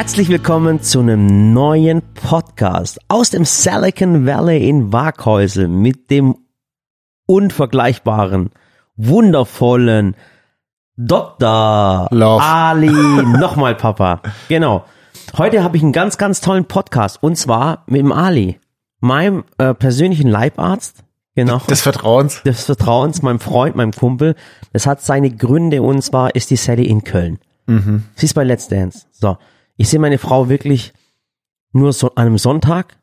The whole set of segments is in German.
Herzlich willkommen zu einem neuen Podcast aus dem Silicon Valley in Waghäusel mit dem unvergleichbaren, wundervollen Dr. Love. Ali, nochmal Papa. Genau. Heute habe ich einen ganz, ganz tollen Podcast und zwar mit dem Ali, meinem äh, persönlichen Leibarzt. Genau Des Vertrauens. des Vertrauens, meinem Freund, meinem Kumpel. Das hat seine Gründe und zwar ist die Sally in Köln. Sie ist bei Let's Dance. So. Ich sehe meine Frau wirklich nur so an einem Sonntag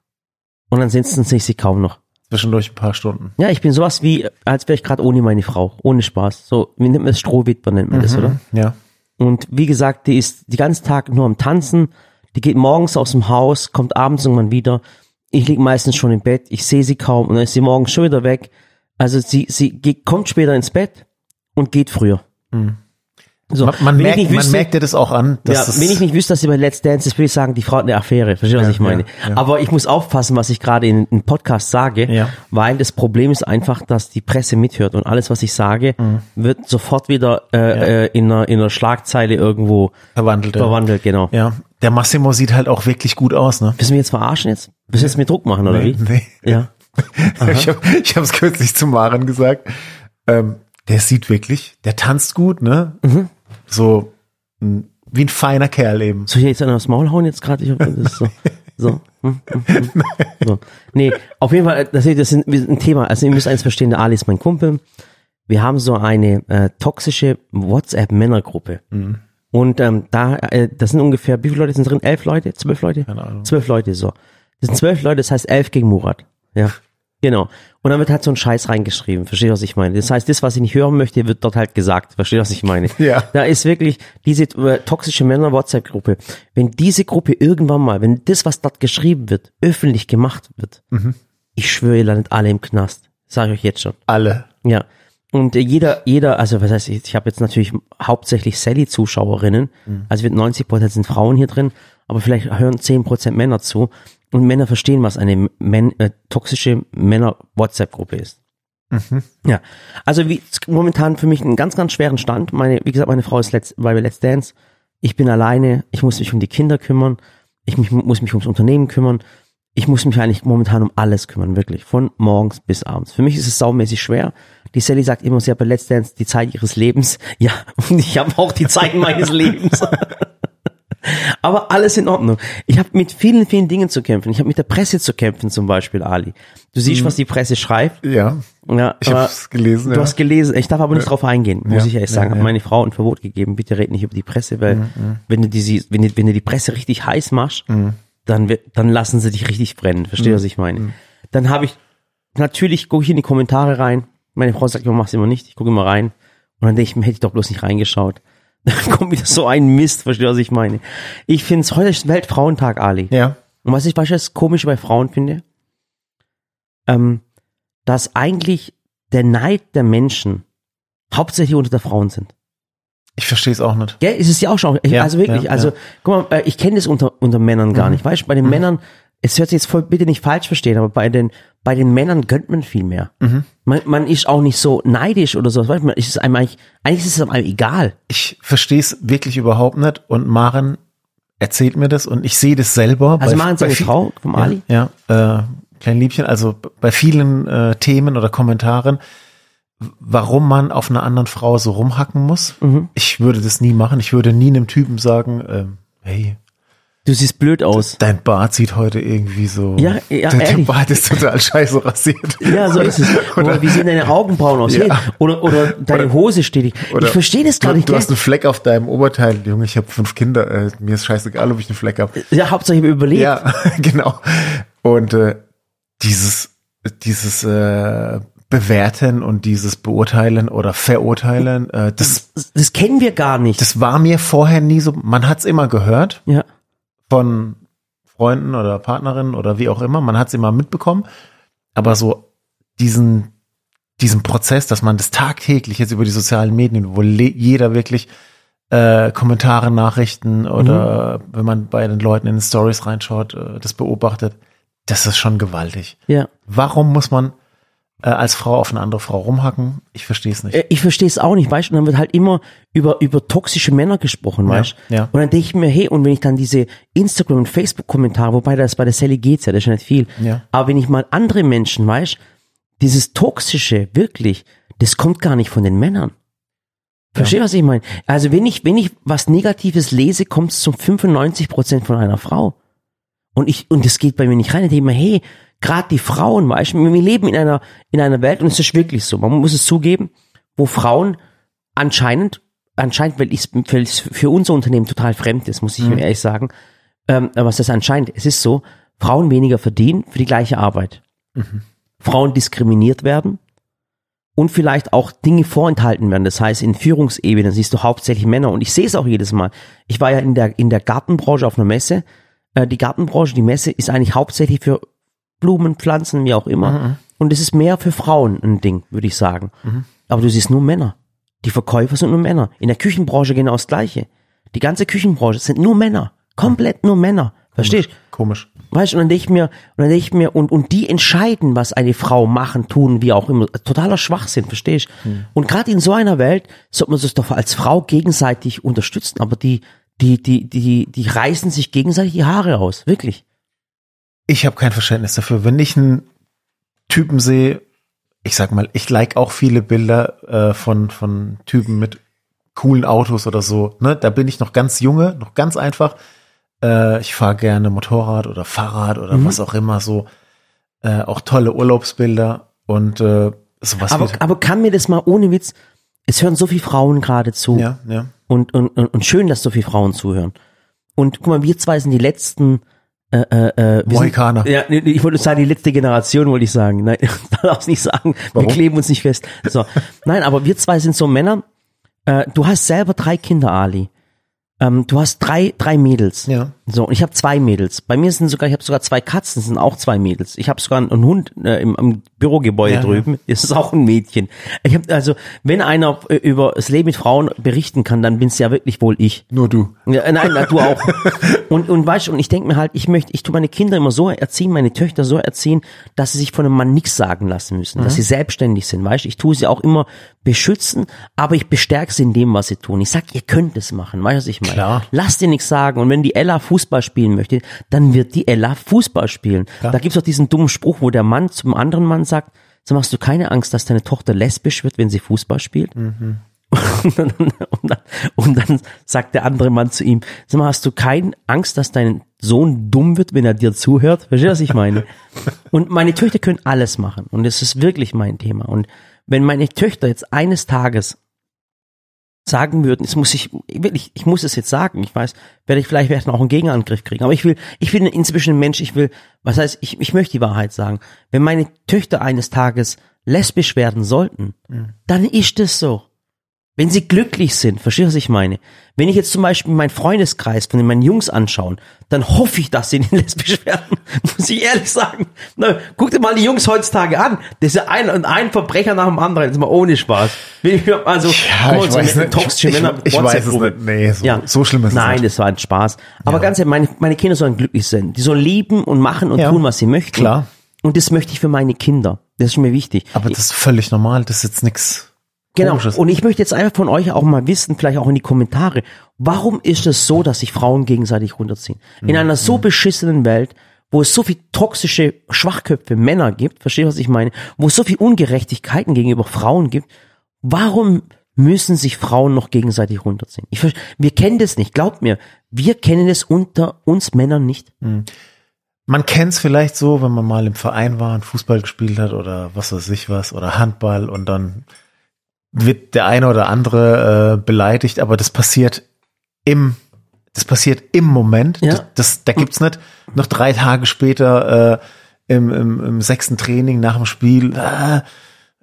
und ansonsten sehe ich sie kaum noch. Zwischendurch ein paar Stunden. Ja, ich bin sowas wie, als wäre ich gerade ohne meine Frau. Ohne Spaß. So, wie nennt man das? Strohwitwer nennt man das, oder? Ja. Und wie gesagt, die ist die ganzen Tag nur am Tanzen. Die geht morgens aus dem Haus, kommt abends irgendwann wieder. Ich lieg meistens schon im Bett. Ich sehe sie kaum und dann ist sie morgens schon wieder weg. Also sie, sie geht, kommt später ins Bett und geht früher. So, Man, man, merkt, man wüsste- merkt dir das auch an. Dass ja, wenn ich nicht wüsste, dass sie bei Let's Dance ist, würde ich sagen, die Frau hat eine Affäre. Verstehst du, was Ja, ich meine? ja, ja. Aber ich muss aufpassen, was ich gerade in einem Podcast sage, weil das Problem ist einfach, dass die Presse mithört und alles, was ich sage, Mhm. wird sofort wieder äh, äh, in, einer, in einer Schlagzeile irgendwo verwandelt. verwandelt, genau. Ja. Der Massimo sieht halt auch wirklich gut aus, ne? Willst du mich jetzt verarschen jetzt? Willst du jetzt mir Druck machen, oder wie? Nee. Ja. Ich habe hab's kürzlich zu Maren gesagt. Ähm, der sieht wirklich, der tanzt gut, ne? Mhm. So m, wie ein feiner Kerl eben. Soll ich jetzt einer aufs Maul hauen jetzt gerade? Ich hab- das so. So. Hm, hm, hm. so. Nee, auf jeden Fall, das, das ist ein ein Thema. Also ihr müsst eins verstehen, der Ali ist mein Kumpel. Wir haben so eine äh, toxische WhatsApp-Männergruppe. Und ähm, da, äh, das sind ungefähr, wie viele Leute sind drin? Elf Leute? Zwölf Leute? Keine Ahnung. Zwölf Leute, so. Das sind zwölf Leute, das heißt elf gegen Murat. Ja. Genau. Und dann wird halt so ein Scheiß reingeschrieben. Verstehst du, was ich meine? Das heißt, das, was ich nicht hören möchte, wird dort halt gesagt. Verstehst du, was ich meine? Ja. Da ist wirklich diese äh, toxische Männer-WhatsApp-Gruppe. Wenn diese Gruppe irgendwann mal, wenn das, was dort geschrieben wird, öffentlich gemacht wird, ich schwöre, ihr landet alle im Knast. Sage ich euch jetzt schon. Alle. Ja. Und äh, jeder, jeder, also was heißt, ich, ich habe jetzt natürlich hauptsächlich Sally-Zuschauerinnen, also mit 90 Prozent sind Frauen hier drin, aber vielleicht hören 10 Prozent Männer zu und Männer verstehen, was eine Män äh, toxische Männer-WhatsApp-Gruppe ist. Ja, also wie momentan für mich einen ganz, ganz schweren Stand. Meine, wie gesagt, meine Frau ist let's, bei Let's Dance. Ich bin alleine. Ich muss mich um die Kinder kümmern. Ich mich, muss mich ums Unternehmen kümmern. Ich muss mich eigentlich momentan um alles kümmern, wirklich. Von morgens bis abends. Für mich ist es saumäßig schwer. Die Sally sagt immer, sie hat bei Let's Dance die Zeit ihres Lebens. Ja, und ich habe auch die Zeit meines Lebens. Aber alles in Ordnung. Ich habe mit vielen, vielen Dingen zu kämpfen. Ich habe mit der Presse zu kämpfen, zum Beispiel, Ali. Du siehst, was die Presse schreibt. Ja. Ja, Ich aber hab's gelesen. Du ja. hast gelesen. Ich darf aber nicht drauf eingehen, muss Ja, ich ehrlich ja, sagen. Hat ja. meine Frau ein Verbot gegeben. Bitte red nicht über die Presse, weil wenn du die, wenn du, wenn du die Presse richtig heiß machst, dann wird, dann lassen sie dich richtig brennen. Verstehst du, was ich meine? Dann habe ich, natürlich gucke ich in die Kommentare rein. Meine Frau sagt immer, mach's immer nicht. Ich gucke immer rein. Und dann denke ich mir, hätte ich doch bloß nicht reingeschaut. Kommt wieder so ein Mist, verstehst du, was ich meine? Ich finde es heute ist Weltfrauentag, Ali. Ja. Und was ich beispielsweise komisch bei Frauen finde, ähm, dass eigentlich der Neid der Menschen hauptsächlich unter der Frauen sind. Ich verstehe es auch nicht. Gell, ist es ja auch schon. Ich, Ja, also wirklich, ja, also ja. guck mal, äh, ich kenne das unter, unter Männern gar nicht. Weißt du, bei den Männern, es hört sich jetzt voll bitte nicht falsch verstehen, aber bei den, bei den Männern gönnt man viel mehr. Man, man ist auch nicht so neidisch oder so. Man ist es einem eigentlich, eigentlich ist es einem egal. Ich verstehe es wirklich überhaupt nicht und Maren erzählt mir das und ich sehe das selber. Also bei- Sie bei eine Frau vom ja, Ali? Ja, äh, klein Liebchen, also bei vielen äh, Themen oder Kommentaren, warum man auf einer anderen Frau so rumhacken muss. Mhm. Ich würde das nie machen. Ich würde nie einem Typen sagen, ähm, hey, Du siehst blöd aus. dein Bart sieht heute irgendwie so. Ja, ja, dein, dein ehrlich. Bart ist total scheiße rasiert. Ja, so ist es. Oder wie sehen deine Augenbrauen aus? Ja. Hey, Oder, oder deine Hose steht. Ich, Oder ich verstehe das gar du, nicht. Du hast einen Fleck auf deinem Oberteil. Junge, ich habe fünf Kinder. Äh, mir ist scheißegal, ob ich einen Fleck habe. ja, Hauptsache ich habe überlebt. Ja, genau. Und äh, dieses, dieses äh, Bewerten und dieses Beurteilen oder Verurteilen, äh, das, Das, das kennen wir gar nicht. das war mir vorher nie so. Man hat's immer gehört ja. Von Freunden oder Partnerinnen oder wie auch immer. Man hat's immer mitbekommen. Aber so diesen, diesen Prozess, dass man das tagtäglich jetzt über die sozialen Medien, wo jeder wirklich äh, Kommentare, Nachrichten oder wenn man bei den Leuten in den Stories reinschaut, äh, das beobachtet, das ist schon gewaltig. Ja. Warum muss man äh, als Frau auf eine andere Frau rumhacken. Ich verstehe es nicht. Äh, Ich verstehe es auch nicht, weißt du? Und dann wird halt immer über, über toxische Männer gesprochen, weißt du? ja. Und dann denke ich mir, hey, und wenn ich dann diese Instagram- und Facebook-Kommentare, wobei das bei der Sally geht's ja, das ist ja nicht viel. Ja. Aber wenn ich mal andere Menschen, weißt du, dieses Toxische, wirklich, das kommt gar nicht von den Männern. Versteh, was ich meine? Also wenn ich, wenn ich was Negatives lese, kommt es zum 95 Prozent von einer Frau. Und ich, und das geht bei mir nicht rein. Ich denke mir, hey, gerade die Frauen, weißt du, wir leben in einer, in einer Welt, und es ist wirklich so, man muss es zugeben, wo Frauen anscheinend, anscheinend, weil es es für unser Unternehmen total fremd ist, muss ich mir ehrlich sagen, ähm, was das anscheinend, es ist so, Frauen weniger verdienen für die gleiche Arbeit. Frauen diskriminiert werden und vielleicht auch Dinge vorenthalten werden. Das heißt, in Führungsebenen siehst du hauptsächlich Männer und ich sehe es auch jedes Mal. Ich war ja in der, in der Gartenbranche auf einer Messe. Äh, die Gartenbranche, die Messe ist eigentlich hauptsächlich für Blumen, Pflanzen, wie auch immer. Und es ist mehr für Frauen ein Ding, würde ich sagen. Aber du siehst nur Männer. Die Verkäufer sind nur Männer. In der Küchenbranche genau das Gleiche. Die ganze Küchenbranche sind nur Männer. Komplett nur Männer. Verstehst? Komisch. Weißt du, und dann denke ich mir, und dann denke ich mir, und, und die entscheiden, was eine Frau machen, tun, wie auch immer. Totaler Schwachsinn, verstehst? Und gerade in so einer Welt sollte man sich doch als Frau gegenseitig unterstützen, aber die, die, die, die, die reißen sich gegenseitig die Haare aus. Wirklich. Ich habe kein Verständnis dafür. Wenn ich einen Typen sehe, ich sag mal, ich like auch viele Bilder äh, von, von Typen mit coolen Autos oder so. Ne? Da bin ich noch ganz junge, noch ganz einfach. Äh, ich fahre gerne Motorrad oder Fahrrad oder was auch immer so. Äh, auch tolle Urlaubsbilder und äh, sowas Aber, aber kann mir das mal ohne Witz, es hören so viele Frauen gerade zu. ja, ja. Und, und, und, und schön, dass so viele Frauen zuhören. Und guck mal, wir zwei sind die letzten äh, äh, äh, Mohikaner. Sind, ja, ich wollte sagen, die letzte Generation, wollte ich sagen. Nein, darfst nicht sagen. Warum? Wir kleben uns nicht fest. So. Nein, aber wir zwei sind so Männer. Äh, du hast selber drei Kinder, Ali. Ähm, du hast drei, drei Mädels. Ja. So, und ich habe zwei Mädels. Bei mir sind sogar, ich habe sogar zwei Katzen, sind auch zwei Mädels. Ich habe sogar einen, Hund äh, im, im Bürogebäude Ja, drüben, das ist auch ein Mädchen. Ich hab, also, wenn einer äh, über das Leben mit Frauen berichten kann, dann bin's ja wirklich wohl ich. Nur du. Ja, äh, nein, na, du auch. Und, und weißt und ich denke mir halt, ich möchte, ich tu meine Kinder immer so erziehen, meine Töchter so erziehen, dass sie sich von einem Mann nichts sagen lassen müssen, dass sie selbstständig sind, weißt du. Ich tue sie auch immer beschützen, aber ich bestärke sie in dem, was sie tun. Ich sag, ihr könnt es machen, weißt du, was ich meine? Klar. Lass dir nichts sagen. Und wenn die Ella Fußball spielen möchte, dann wird die Ella Fußball spielen. Da gibt's auch diesen dummen Spruch, wo der Mann zum anderen Mann sagt, so machst du keine Angst, dass deine Tochter lesbisch wird, wenn sie Fußball spielt? Und dann, und, dann, und dann sagt der andere Mann zu ihm, sag mal, hast du keine Angst, dass dein Sohn dumm wird, wenn er dir zuhört? Verstehst du, was ich meine? Und meine Töchter können alles machen. Und das ist wirklich mein Thema. Und wenn meine Töchter jetzt eines Tages sagen würden, jetzt muss ich, wirklich, ich muss es jetzt sagen, ich weiß, werde ich vielleicht werden auch einen Gegenangriff kriegen, aber ich will, ich bin inzwischen ein Mensch, ich will, was heißt, ich, ich möchte die Wahrheit sagen. Wenn meine Töchter eines Tages lesbisch werden sollten, dann ist es so. Wenn sie glücklich sind, verstehst du, was ich meine? Wenn ich jetzt zum Beispiel meinen Freundeskreis von meinen Jungs anschauen, dann hoffe ich, dass sie nicht lesbisch werden, muss ich ehrlich sagen. Na, guck dir mal die Jungs heutzutage an. Das ist ja ein, ein Verbrecher nach dem anderen, jetzt mal ohne Spaß. Wenn ich mir- Also, guck mal, so eine toxische Ich, ich, Männer- ich weiß es nicht. Nee, so, Ja. so schlimm ist Nein, es nicht. das war ein Spaß. Aber ganz ehrlich, meine, meine Kinder sollen glücklich sein. Die sollen lieben und machen und Ja. tun, was sie möchten. Klar. Und das möchte ich für meine Kinder. Das ist mir wichtig. Aber das ist völlig normal. Das ist jetzt nix Genau. Und ich möchte jetzt einfach von euch auch mal wissen, vielleicht auch in die Kommentare, warum ist es so, dass sich Frauen gegenseitig runterziehen? In einer so beschissenen Welt, wo es so viel toxische Schwachköpfe Männer gibt, versteht was ich meine, wo es so viel Ungerechtigkeiten gegenüber Frauen gibt, warum müssen sich Frauen noch gegenseitig runterziehen? Ich, wir kennen das nicht, glaubt mir, wir kennen es unter uns Männern nicht. Man kennt's vielleicht so, wenn man mal im Verein war und Fußball gespielt hat oder was weiß ich was oder Handball und dann wird der eine oder andere äh, beleidigt, aber das passiert im das passiert im Moment. Ja. Das, das, da gibt's nicht noch drei Tage später äh, im, im, im sechsten Training nach dem Spiel. Äh,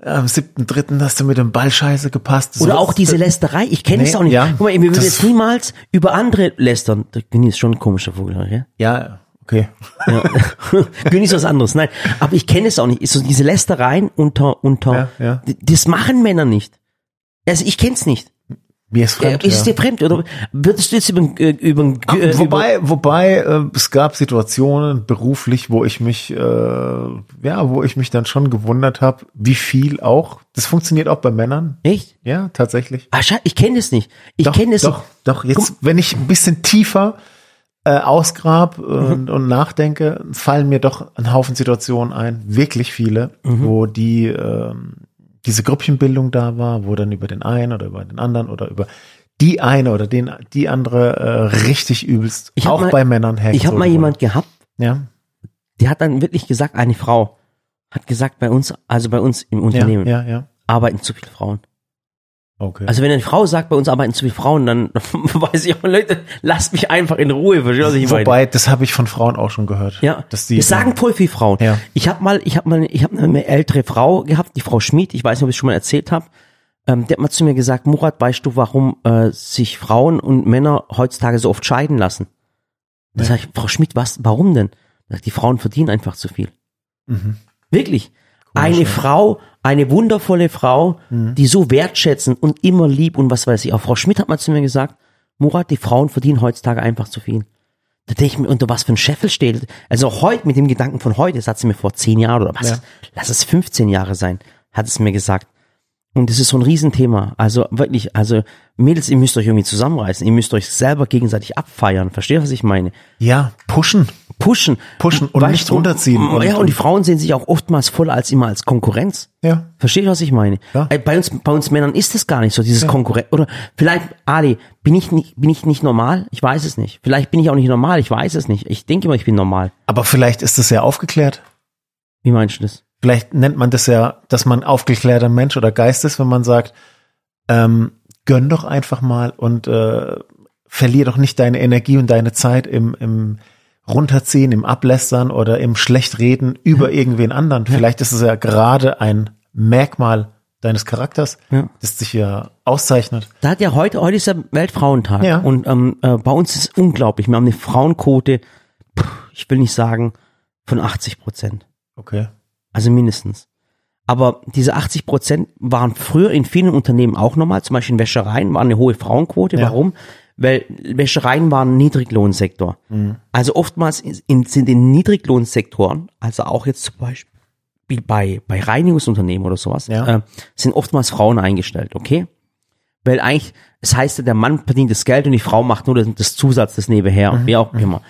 am siebten, dritten hast du mit dem Ball scheiße gepasst. Oder So- auch diese Lästerei, ich kenne es Nee, auch nicht. ja. Guck mal, wir würden jetzt niemals über andere lästern. Der Günni ist schon ein komischer Vogel, gell? Ja, okay. Ja. Günni ist was anderes. Nein, aber ich kenne es auch nicht. So diese Lästereien unter unter. Ja, ja. Das machen Männer nicht. Also ich kenne es nicht. Mir ist fremd. Äh, ist es ja. dir fremd oder würdest du jetzt über, äh, über, Ah, äh, über wobei, wobei äh, es gab Situationen beruflich, wo ich mich, äh, ja, wo ich mich dann schon gewundert habe, wie viel auch. Das funktioniert auch bei Männern. echt? Ja, tatsächlich. Ah, schade, ich kenne das nicht. Ich kenne das doch, doch. Jetzt, wenn ich ein bisschen tiefer äh, ausgrab Mhm. und, und nachdenke, fallen mir doch ein Haufen Situationen ein, wirklich viele, Mhm. wo die ähm, diese Grüppchenbildung da war, wo dann über den einen oder über den anderen oder über die eine oder den die andere äh, richtig übelst, Ich auch mal- bei Männern Ich habe hergezogen mal wurde. jemand gehabt, Ja, die hat dann wirklich gesagt, eine Frau hat gesagt, bei uns, also bei uns im ja, Unternehmen ja, ja. arbeiten zu viele Frauen. Okay. Also wenn eine Frau sagt, bei uns arbeiten zu viele Frauen, dann weiß ich auch, Leute, lasst mich einfach in Ruhe, was ich meine? Wobei, das habe ich von Frauen auch schon gehört. Ja, dass die das sagen voll viele Frauen. Ja. Ich habe mal, ich habe mal, ich habe eine ältere Frau gehabt, die Frau Schmid. Ich weiß nicht, ob ich es schon mal erzählt habe. Ähm, die hat mal zu mir gesagt, Murat, weißt du, warum äh, sich Frauen und Männer heutzutage so oft scheiden lassen? Da sag ich, Frau Schmid, was? Warum denn? Sagt, die Frauen verdienen einfach zu viel. Mhm. Wirklich. Eine Frau, eine wundervolle Frau, Mhm. die so wertschätzen und immer lieb und was weiß ich. Auch Frau Schmidt hat mal zu mir gesagt, Murat, die Frauen verdienen heutzutage einfach zu viel. Da denke ich mir, unter was für ein Scheffel steht. Also heute, mit dem Gedanken von heute, das hat sie mir vor zehn Jahren oder was, Ja. lass es 15 Jahre sein, hat es mir gesagt. Und das ist so ein Riesenthema. Also wirklich, also Mädels, ihr müsst euch irgendwie zusammenreißen. Ihr müsst euch selber gegenseitig abfeiern. Versteht, was ich meine? Ja, pushen. Pushen. Pushen und Weißt nicht runterziehen. Und, ja, und die Frauen sehen sich auch oftmals voll als immer als Konkurrenz. Ja. Versteht, was ich meine? Ja. Äh, Bei uns, bei uns Männern ist das gar nicht so, dieses Konkurrenz. Oder vielleicht, Ali, bin ich nicht, bin ich nicht normal? Ich weiß es nicht. Vielleicht bin ich auch nicht normal, ich weiß es nicht. Ich denke immer, ich bin normal. Aber vielleicht ist das ja aufgeklärt. Wie meinst du das? Vielleicht nennt man das ja, dass man aufgeklärter Mensch oder Geist ist, wenn man sagt, ähm, gönn doch einfach mal und äh, verlier doch nicht deine Energie und deine Zeit im, im Runterziehen, im Ablästern oder im Schlechtreden über irgendwen anderen. Vielleicht ist es ja gerade ein Merkmal deines Charakters, Ja. das dich ja auszeichnet. Da hat ja heute, heute ist ja Weltfrauentag. Ja. Und ähm, äh, bei uns ist es unglaublich. Wir haben eine Frauenquote, pff, ich will nicht sagen, von 80 Prozent. Okay. Also mindestens. Aber diese 80 Prozent waren früher in vielen Unternehmen auch normal. Zum Beispiel in Wäschereien war eine hohe Frauenquote. Ja. Warum? Weil Wäschereien waren ein Niedriglohnsektor. Also oftmals in, sind in Niedriglohnsektoren, also auch jetzt zum Beispiel bei, bei Reinigungsunternehmen oder sowas, Ja. äh, sind oftmals Frauen eingestellt, okay? Weil eigentlich, es heißt ja, der Mann verdient das Geld und die Frau macht nur das, das Zusatz, das nebenher, wie auch immer.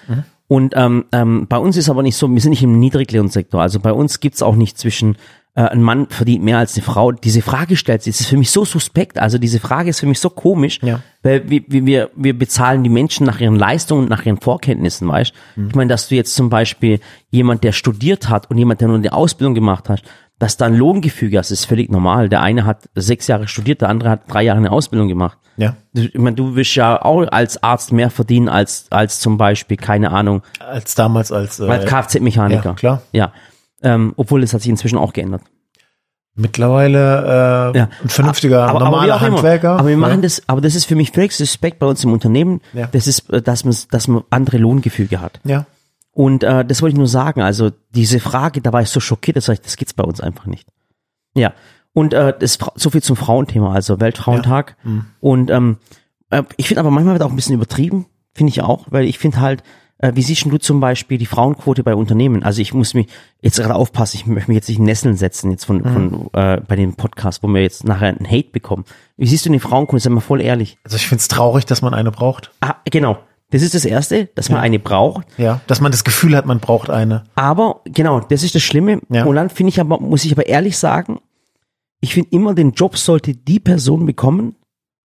Und ähm, ähm, bei uns ist aber nicht so, wir sind nicht im Niedriglohnsektor. Also bei uns gibt's auch nicht zwischen äh, ein Mann verdient mehr als eine Frau. Diese Frage stellt sich, das ist für mich so suspekt. Also diese Frage ist für mich so komisch, Ja. weil wir, wir- wir, bezahlen die Menschen nach ihren Leistungen und nach ihren Vorkenntnissen, weißt Ich meine, dass du jetzt zum Beispiel jemand, der studiert hat und jemand, der nur eine Ausbildung gemacht hat, dass da ein Lohngefüge hast, ist völlig normal. Der eine hat sechs Jahre studiert, der andere hat drei Jahre eine Ausbildung gemacht. Ja. Ich meine, du wirst ja auch als Arzt mehr verdienen als, als zum Beispiel, keine Ahnung, Als damals als, äh, als Kfz-Mechaniker. ja, klar. Ja. Ähm, obwohl es hat sich inzwischen auch geändert. mittlerweile äh, Ja. ein vernünftiger, aber, aber normaler immer. Handwerker. Aber wir ja. machen das, aber das ist für mich völlig suspekt bei uns im Unternehmen. Ja. Das ist, äh, dass man, dass man andere Lohngefüge hat. Ja. Und äh, das wollte ich nur sagen. Also diese Frage, da war ich so schockiert, dass ich, das gibt's bei uns einfach nicht. Ja. Und äh, das so viel zum Frauenthema, also Weltfrauentag. Und ähm, äh, ich finde aber manchmal wird auch ein bisschen übertrieben, finde ich auch, weil ich finde halt, wie siehst du zum Beispiel die Frauenquote bei Unternehmen? Also ich muss mich jetzt gerade aufpassen, ich möchte mich jetzt nicht in Nesseln setzen jetzt von, von äh, bei dem Podcast, wo wir jetzt nachher einen Hate bekommen. Wie siehst du die Frauenquote? Sag mal voll ehrlich. Also ich find's traurig, dass man eine braucht. Ah, genau. Das ist das Erste, dass man eine braucht. Ja. Dass man das Gefühl hat, man braucht eine. Aber genau, das ist das Schlimme. Ja. Und dann finde ich aber, muss ich aber ehrlich sagen, ich finde immer, den Job sollte die Person bekommen,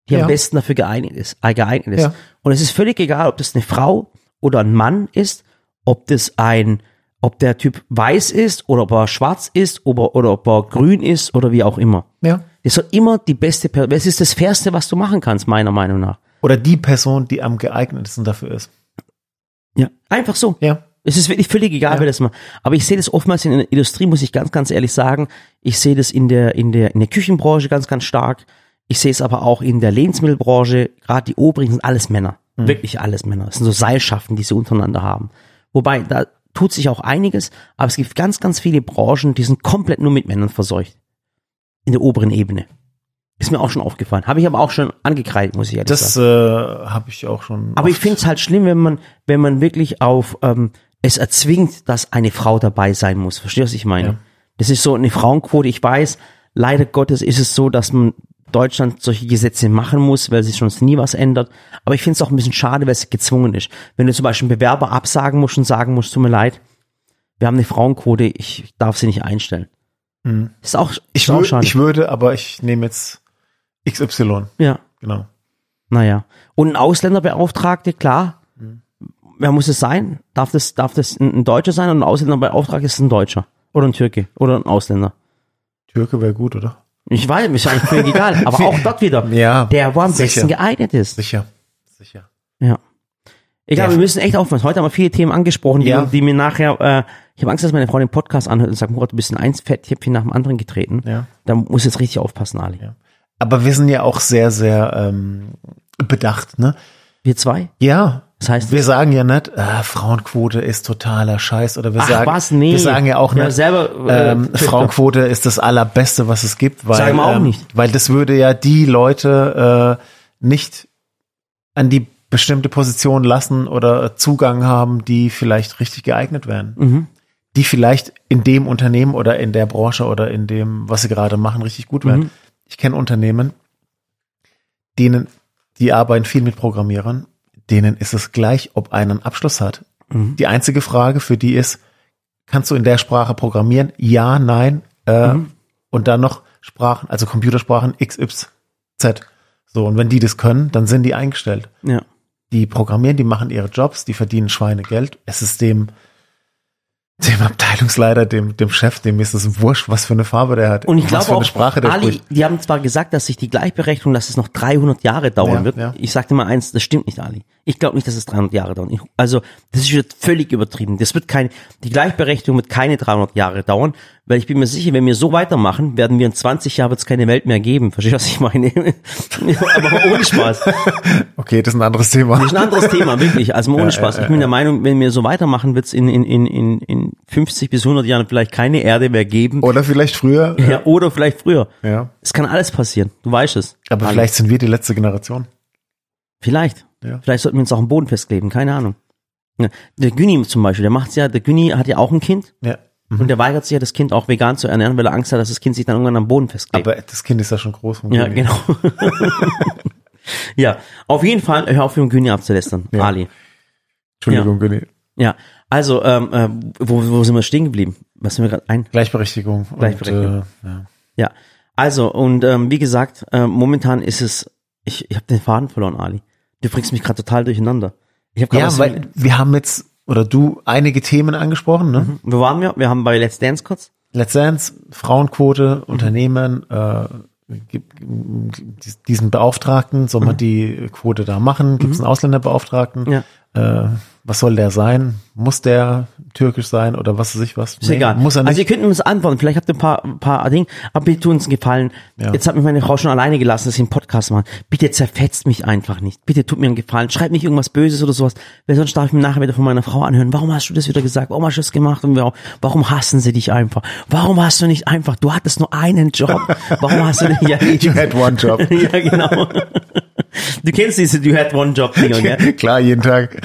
die Ja. am besten dafür geeignet ist. Äh, geeignet ist. Ja. Und es ist völlig egal, ob das eine Frau oder ein Mann ist, ob das ein, ob der Typ weiß ist oder ob er schwarz ist oder, oder ob er grün ist oder wie auch immer. Ja. Es soll immer die beste Person, es ist das Fairste, was du machen kannst, meiner Meinung nach. Oder die Person, die am geeignetsten dafür ist. Ja. Einfach so. Ja. Es ist wirklich völlig egal, Ja. wer das macht. Aber ich sehe das oftmals in der Industrie, muss ich ganz, ganz ehrlich sagen. Ich sehe das in der, in der, in der Küchenbranche ganz, ganz stark. Ich sehe es aber auch in der Lebensmittelbranche. Gerade die Obrigen sind alles Männer. Wirklich alles Männer. Das sind so Seilschaften, die sie untereinander haben. Wobei, da tut sich auch einiges. Aber es gibt ganz, ganz viele Branchen, die sind komplett nur mit Männern verseucht. In der oberen Ebene. Ist mir auch schon aufgefallen. Habe ich aber auch schon angekreidet, muss ich ehrlich Das sagen. äh, habe ich auch schon. Aber ich oft- finde es halt schlimm, wenn man, wenn man wirklich auf ähm, es erzwingt, dass eine Frau dabei sein muss. Verstehst du, was ich meine? Ja. Das ist so eine Frauenquote. Ich weiß, leider Gottes ist es so, dass man Deutschland solche Gesetze machen muss, weil sich sonst nie was ändert. Aber ich finde es auch ein bisschen schade, weil es gezwungen ist. Wenn du zum Beispiel einen Bewerber absagen musst und sagen musst, tut mir leid, wir haben eine Frauenquote, ich, darf sie nicht einstellen. Ist auch, ist ich, auch schade. ich würde, aber ich nehme jetzt XY. ja. Genau. Naja. Und ein Ausländerbeauftragte, klar. Mhm. Wer muss es sein? Darf das, darf das ein, ein Deutscher sein und ein Ausländerbeauftragter ist ein Deutscher? Oder ein Türke? Oder ein Ausländer? Türke wäre gut, oder? Ich weiß, ist eigentlich völlig egal. Aber auch dort wieder. Ja, Der, wo am sicher. besten geeignet ist. Sicher. Sicher. Ja. Egal, Ja. wir müssen echt aufpassen. Heute haben wir viele Themen angesprochen, die, Ja. die mir nachher, äh, ich habe Angst, dass meine Frau den Podcast anhört und sagt, Murat, du bist in eins Fetthäppchen nach dem anderen getreten. Ja. Da muss jetzt richtig aufpassen, Ali. Ja. Aber wir sind ja auch sehr, sehr ähm, bedacht, ne? Wir zwei? Ja. Das heißt, Wir sagen ja nicht, ah, Frauenquote ist totaler Scheiß. Oder wir ach sagen, was, nee. wir sagen ja auch ja, nicht, selber, äh, ähm. Frauenquote ist das allerbeste, was es gibt, weil, Sagen wir auch ähm, nicht. weil das würde ja die Leute äh, nicht an die bestimmte Position lassen oder Zugang haben, die vielleicht richtig geeignet wären. Mhm. Die vielleicht in dem Unternehmen oder in der Branche oder in dem, was sie gerade machen, richtig gut wären. Mhm. Ich kenne Unternehmen, denen, die arbeiten viel mit Programmierern, denen ist es gleich, ob einer einen Abschluss hat. Mhm. Die einzige Frage für die ist, kannst du in der Sprache programmieren? Ja, nein. Äh, Mhm. Und dann noch Sprachen, also Computersprachen X, Y, Z. So, und wenn die das können, dann sind die eingestellt. Ja. Die programmieren, die machen ihre Jobs, die verdienen Schweinegeld. Es ist dem, dem Abteilungsleiter, dem, dem Chef, dem ist es wurscht, was für eine Farbe der hat. Und ich glaube auch, Sprache der Ali, spricht. die haben zwar gesagt, dass sich die Gleichberechtigung, dass es noch 300 Jahre dauern Ja, wird. ja. Ich sagte mal eins, das stimmt nicht, Ali. Ich glaube nicht, dass es 300 Jahre dauern. Ich, also, das ist wird völlig übertrieben. Das wird keine, die Gleichberechtigung wird keine 300 Jahre dauern, weil ich bin mir sicher, wenn wir so weitermachen, werden wir in 20 Jahren wird es keine Welt mehr geben. Verstehst du, was ich meine? Aber ohne Spaß. Okay, das ist ein anderes Thema. Das ist ein anderes Thema, wirklich. Also ohne Spaß. Ich bin der Meinung, wenn wir so weitermachen, wird es in, in, in, in, in 50 bis 100 Jahren vielleicht keine Erde mehr geben. Oder vielleicht früher. Ja, oder vielleicht früher. Ja. Es kann alles passieren. Du weißt es. Aber Ali. vielleicht sind wir die letzte Generation. Vielleicht. Ja. Vielleicht sollten wir uns auch am Boden festkleben. Keine Ahnung. Ja. Der Günni zum Beispiel, der macht's ja, der Günni hat ja auch ein Kind Ja. Und der weigert sich ja, das Kind auch vegan zu ernähren, weil er Angst hat, dass das Kind sich dann irgendwann am Boden festklebt. Aber das Kind ist ja schon groß. ja, genau. ja, auf jeden Fall, hör auf, dem Günni abzulästern, Ja. Ali. Entschuldigung, Günni. Ja, also, ähm, äh, wo, wo sind wir stehen geblieben? Was sind wir gerade ein? Gleichberechtigung. Gleichberechtigung. Und, äh, ja. Ja, also und ähm, wie gesagt, äh, momentan ist es, ich, ich habe den Faden verloren, Ali. Du bringst mich gerade total durcheinander. Ich habe ja, weil wir haben jetzt, oder du, einige Themen angesprochen, ne? wo waren wir? Wir haben bei Let's Dance kurz. Let's Dance, Frauenquote, Mhm. Unternehmen, äh, diesen Beauftragten, soll man die Quote da machen? Gibt es einen Ausländerbeauftragten? Mhm. Ja. Äh, was soll der sein? Muss der türkisch sein oder was weiß ich was? Ist egal. Muss er nicht. Also ihr könnt uns antworten, vielleicht habt ihr ein paar, ein paar Dinge, aber bitte tut uns einen Gefallen. Ja. Jetzt hat mich meine Frau schon alleine gelassen, dass ich einen Podcast mache. Bitte zerfetzt mich einfach nicht. Bitte tut mir einen Gefallen. Schreibt nicht irgendwas Böses oder sowas, weil sonst darf ich mir nachher wieder von meiner Frau anhören. Warum hast du das wieder gesagt? Warum hast du das gemacht? Und warum, hassen sie dich einfach? Warum hast du nicht einfach, du hattest nur einen Job. Warum hast du nicht, ja, you had one job. ja, genau. Du kennst diese You had one job Dinger, gell? Klar, jeden Tag.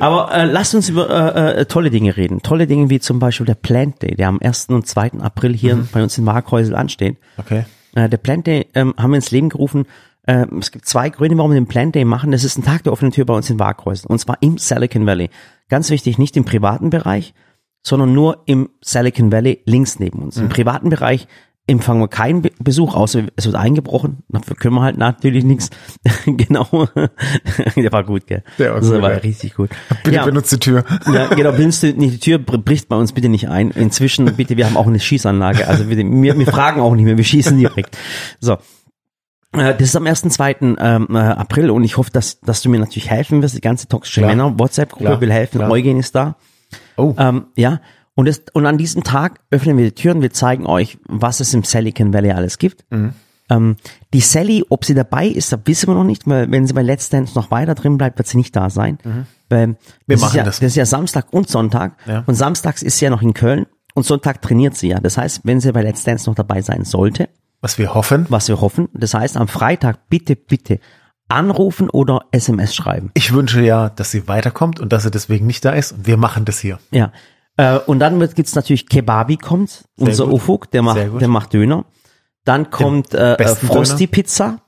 Aber äh, lasst uns über äh, äh, tolle Dinge reden. Tolle Dinge wie zum Beispiel der Plant Day, der am 1. und 2. April hier Mhm. bei uns in Markhäusel ansteht. Okay. Äh, der Plant Day ähm, haben wir ins Leben gerufen. Äh, es gibt zwei Gründe, warum wir den Plant Day machen. Das ist ein Tag der offenen Tür bei uns in Markhäusel. Und zwar im Silicon Valley. Ganz wichtig, nicht im privaten Bereich, sondern nur im Silicon Valley links neben uns. Im privaten Bereich empfangen wir keinen Be Besuch, außer es wird eingebrochen. Dafür können wir halt natürlich nichts. genau. der war gut, gell? Der war das gut, war ja. richtig gut. Bitte ja. benutzt die Tür. Ja, genau, benutzt du nicht die Tür, br- bricht bei uns bitte nicht ein. Inzwischen, bitte, wir haben auch eine Schießanlage. Also bitte, wir, wir fragen auch nicht mehr, wir schießen direkt. So. Äh, Das ist am 1. 2. Ähm, äh, April und ich hoffe, dass, dass du mir natürlich helfen wirst. Die ganze toxische. Männer WhatsApp-Gruppe will helfen. klar. Eugen ist da. Oh. Ähm, ja. Und, das, und an diesem Tag öffnen wir die Türen, wir zeigen euch, was es im Silicon Valley alles gibt. Mhm. Ähm, die Sally, ob sie dabei ist, das wissen wir noch nicht, weil wenn sie bei Let's Dance noch weiter drin bleibt, wird sie nicht da sein. Weil Mhm. Wir das, ist machen ja, das. das ist ja Samstag und Sonntag. Ja. Und samstags ist sie ja noch in Köln und Sonntag trainiert sie ja. Das heißt, wenn sie bei Let's Dance noch dabei sein sollte, Was wir hoffen. was wir hoffen. Das heißt, am Freitag bitte, bitte anrufen oder SMS schreiben. Ich wünsche ja, dass sie weiterkommt und dass sie deswegen nicht da ist. Und wir machen das hier. Ja. Äh, und dann wird, gibt's natürlich Kebabi kommt, unser gut. Ufuk, der Sehr macht, der macht Döner. Dann kommt äh, äh, Frosty Pizza.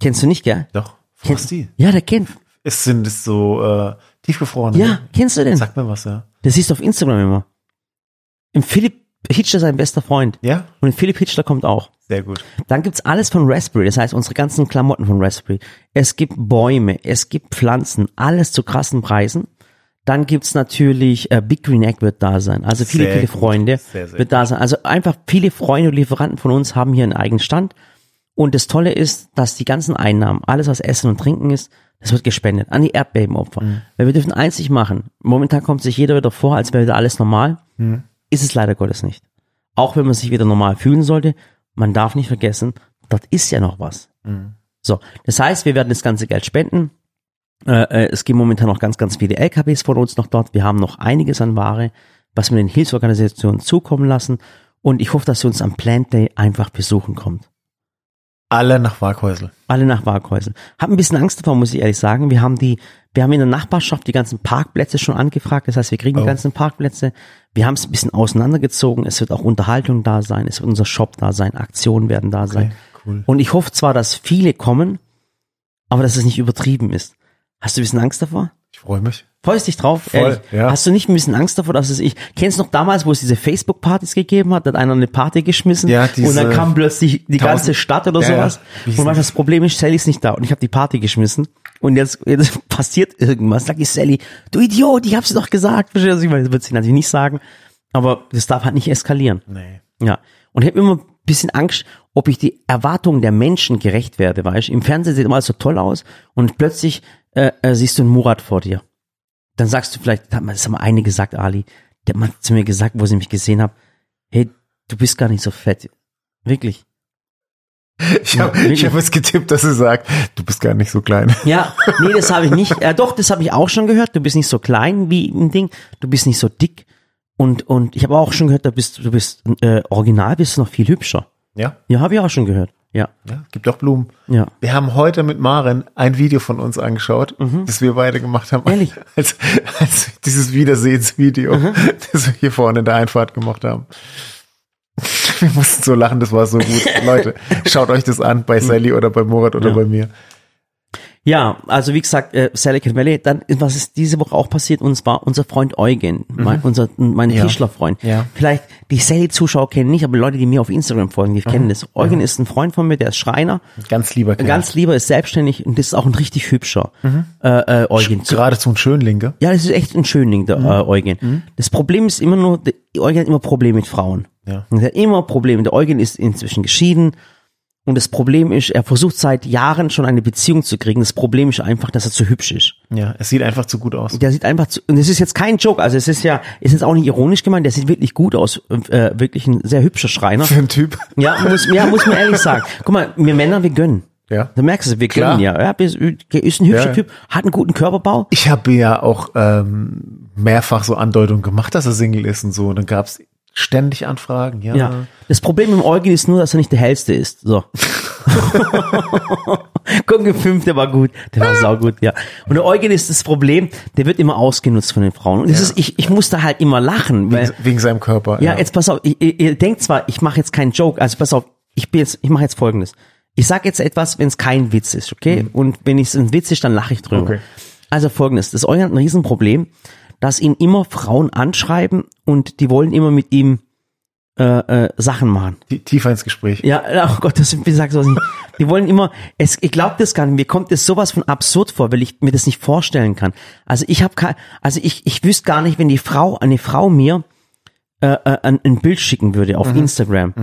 Kennst du nicht, gell? Doch. Kennst- Frosty. Ja, der kennt. Es sind es so äh, tiefgefrorene. Ja, kennst du den? Sag mir was, ja. Das siehst du auf Instagram immer. Im Philipp Hitchler sein bester Freund. Ja? Und in Philipp Hitchler kommt auch. Sehr gut. Dann gibt's alles von Raspberry, das heißt unsere ganzen Klamotten von Raspberry. Es gibt Bäume, es gibt Pflanzen, alles zu krassen Preisen. Dann gibt's natürlich äh, Big Green Egg wird da sein. Also viele, Sehr viele. Freunde Sehr, sehr wird da sein. Also einfach viele Freunde und Lieferanten von uns haben hier einen eigenen Stand. Und das Tolle ist, dass die ganzen Einnahmen, alles was Essen und Trinken ist, das wird gespendet an die Erdbebenopfer. Mhm. Weil wir dürfen einzig machen. Momentan kommt sich jeder wieder vor, als wäre wieder alles normal. Mhm. Ist es leider Gottes nicht. Auch wenn man sich wieder normal fühlen sollte, man darf nicht vergessen, dort ist ja noch was. Mhm. So, das heißt, wir werden das ganze Geld spenden. Äh, äh, es gehen momentan noch ganz, ganz viele LKWs von uns noch dort. Wir haben noch einiges an Ware, was wir den Hilfsorganisationen zukommen lassen. Und ich hoffe, dass ihr uns am Plant Day einfach besuchen kommt. Alle nach Waghäusel. Alle nach Waghäusel. Hab ein bisschen Angst davor, muss ich ehrlich sagen. Wir haben die, wir haben in der Nachbarschaft die ganzen Parkplätze schon angefragt. Das heißt, wir kriegen Oh. die ganzen Parkplätze. Wir haben es ein bisschen auseinandergezogen. Es wird auch Unterhaltung da sein. Es wird unser Shop da sein. Aktionen werden da sein. cool. Und ich hoffe zwar, dass viele kommen, aber dass es nicht übertrieben ist. Hast du ein bisschen Angst davor? Ich freue mich. Freust dich drauf? Voll, Ehrlich? ja. Hast du nicht ein bisschen Angst davor, dass es ich, kennst du noch damals, wo es diese Facebook-Partys gegeben hat, hat einer eine Party geschmissen Ja, und dann diese kam plötzlich die tausend- ganze Stadt oder Ja, ja. sowas. Wie Und was das Problem ist, Sally ist nicht da und ich habe die Party geschmissen und jetzt, jetzt passiert irgendwas. Sag ich Sally, du Idiot, ich hab's dir doch gesagt. Verstehst du, ich meine? Das wird sie natürlich nicht sagen, aber das darf halt nicht eskalieren. Nee. Ja. Und ich habe immer ein bisschen Angst, ob ich die Erwartungen der Menschen gerecht werde, weißt du? Im Fernsehen sieht immer alles so toll aus und plötzlich äh, äh, siehst du einen Murat vor dir. Dann sagst du vielleicht, hat das haben mal eine gesagt, Ali, der hat zu mir gesagt, wo sie mich gesehen haben, hey, du bist gar nicht so fett. Wirklich. Ich habe Ja, ich hab jetzt getippt, dass sie sagt, du bist gar nicht so klein. Ja, nee, das habe ich nicht. Äh, doch, das habe ich auch schon gehört. Du bist nicht so klein wie ein Ding, du bist nicht so dick. Und, und ich habe auch schon gehört, du bist, du bist äh, original bist du noch viel hübscher. Ja? Ja, habe ich auch schon gehört. Ja, Ja, gibt auch Blumen. ja. Wir haben heute mit Maren ein Video von uns angeschaut, das wir beide gemacht haben. Mhm. Ehrlich? Mhm. Als, als dieses Wiedersehensvideo, das wir hier vorne in der Einfahrt gemacht haben. Wir mussten so lachen, das war so gut. Leute, schaut euch das an bei Sally oder bei Morat oder Ja. bei mir. Ja, also wie gesagt, äh, Silicon Valley, dann, was ist diese Woche auch passiert, und zwar unser Freund Eugen, mein, unser, mein Mhm. Ja. Tischlerfreund. Ja. Vielleicht die Sally-Zuschauer kennen nicht, aber Leute, die mir auf Instagram folgen, die kennen das. Eugen ist ein Freund von mir, der ist Schreiner, Ganz lieber Kerl. ganz lieber, ist selbstständig und das ist auch ein richtig hübscher äh, äh, Eugen. Geradezu ein Schönlinge. Ja, das ist echt ein Schönling, der äh, Eugen. Das Problem ist immer nur, der Eugen hat immer Probleme mit Frauen. Ja. Und er hat immer Probleme. Der Eugen ist inzwischen geschieden. Und das Problem ist, er versucht seit Jahren schon eine Beziehung zu kriegen. Das Problem ist einfach, dass er zu hübsch ist. Ja, es sieht einfach zu gut aus. Der sieht einfach zu, und das ist jetzt kein Joke, also es ist ja, ist jetzt auch nicht ironisch gemeint, der sieht wirklich gut aus, äh, wirklich ein sehr hübscher Schreiner. Für einen Typ. Ja, muss, ja, muss man ehrlich sagen. Guck mal, wir Männer, wir gönnen. Ja. Da merkst du, wir Klar. gönnen ja. ja ist, ist ein hübscher ja. Typ, hat einen guten Körperbau. Ich habe ja auch ähm, mehrfach so Andeutungen gemacht, dass er Single ist und so. Und dann gab's ständig Anfragen. Ja. Ja. Das Problem im Eugen ist nur, dass er nicht der hellste ist. So. Gucken fünf, der war gut. Der war saugut, ja. Und der Eugen ist das Problem, der wird immer ausgenutzt von den Frauen. Und das ist, ich, ich muss da halt immer lachen, weil, Wegen, wegen seinem Körper. ja, jetzt pass auf, ihr, denkt zwar, ich mache jetzt keinen Joke, also pass auf, ich bin jetzt, ich mache jetzt folgendes. Ich sage jetzt etwas, wenn es kein Witz ist, okay? Und wenn es ein Witz ist, dann lache ich drüber. Okay. Also folgendes, das Eugen hat ein Riesenproblem, dass ihn immer Frauen anschreiben und die wollen immer mit ihm äh, äh, Sachen machen. Tie- Tiefer ins Gespräch. Ja, oh Gott, das wie sagst du nicht. Die wollen immer, es, ich glaube das gar nicht, mir kommt das sowas von absurd vor, weil ich mir das nicht vorstellen kann. Also ich habe kein, also ich, ich wüsste gar nicht, wenn die Frau, eine Frau mir äh, äh, ein, ein Bild schicken würde auf Mhm. Instagram,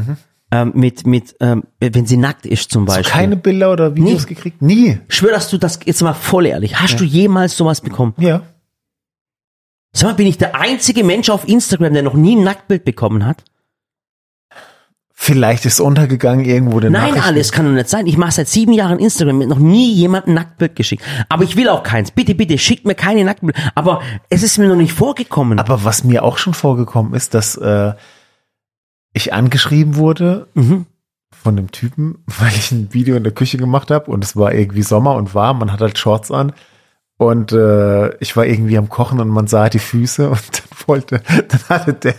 ähm, mit, mit, ähm, wenn sie nackt ist zum Beispiel. Keine Bilder oder Videos Nie. gekriegt? Nie. Schwör, dass du das, jetzt mal voll ehrlich, hast du jemals sowas bekommen? Ja. Sag mal, bin ich der einzige Mensch auf Instagram, der noch nie ein Nacktbild bekommen hat? Vielleicht ist untergegangen irgendwo der Nein, alles kann doch nicht sein. Ich mache seit sieben Jahren Instagram mit noch nie jemand ein Nacktbild geschickt. Aber ich will auch keins. Bitte, bitte, schickt mir keine Nacktbilder. Aber es ist mir noch nicht vorgekommen. Aber was mir auch schon vorgekommen ist, dass äh, ich angeschrieben wurde Mhm. von dem Typen, weil ich ein Video in der Küche gemacht habe und es war irgendwie Sommer und warm, man hat halt Shorts an und äh, ich war irgendwie am Kochen und man sah die Füße und dann wollte, dann hatte der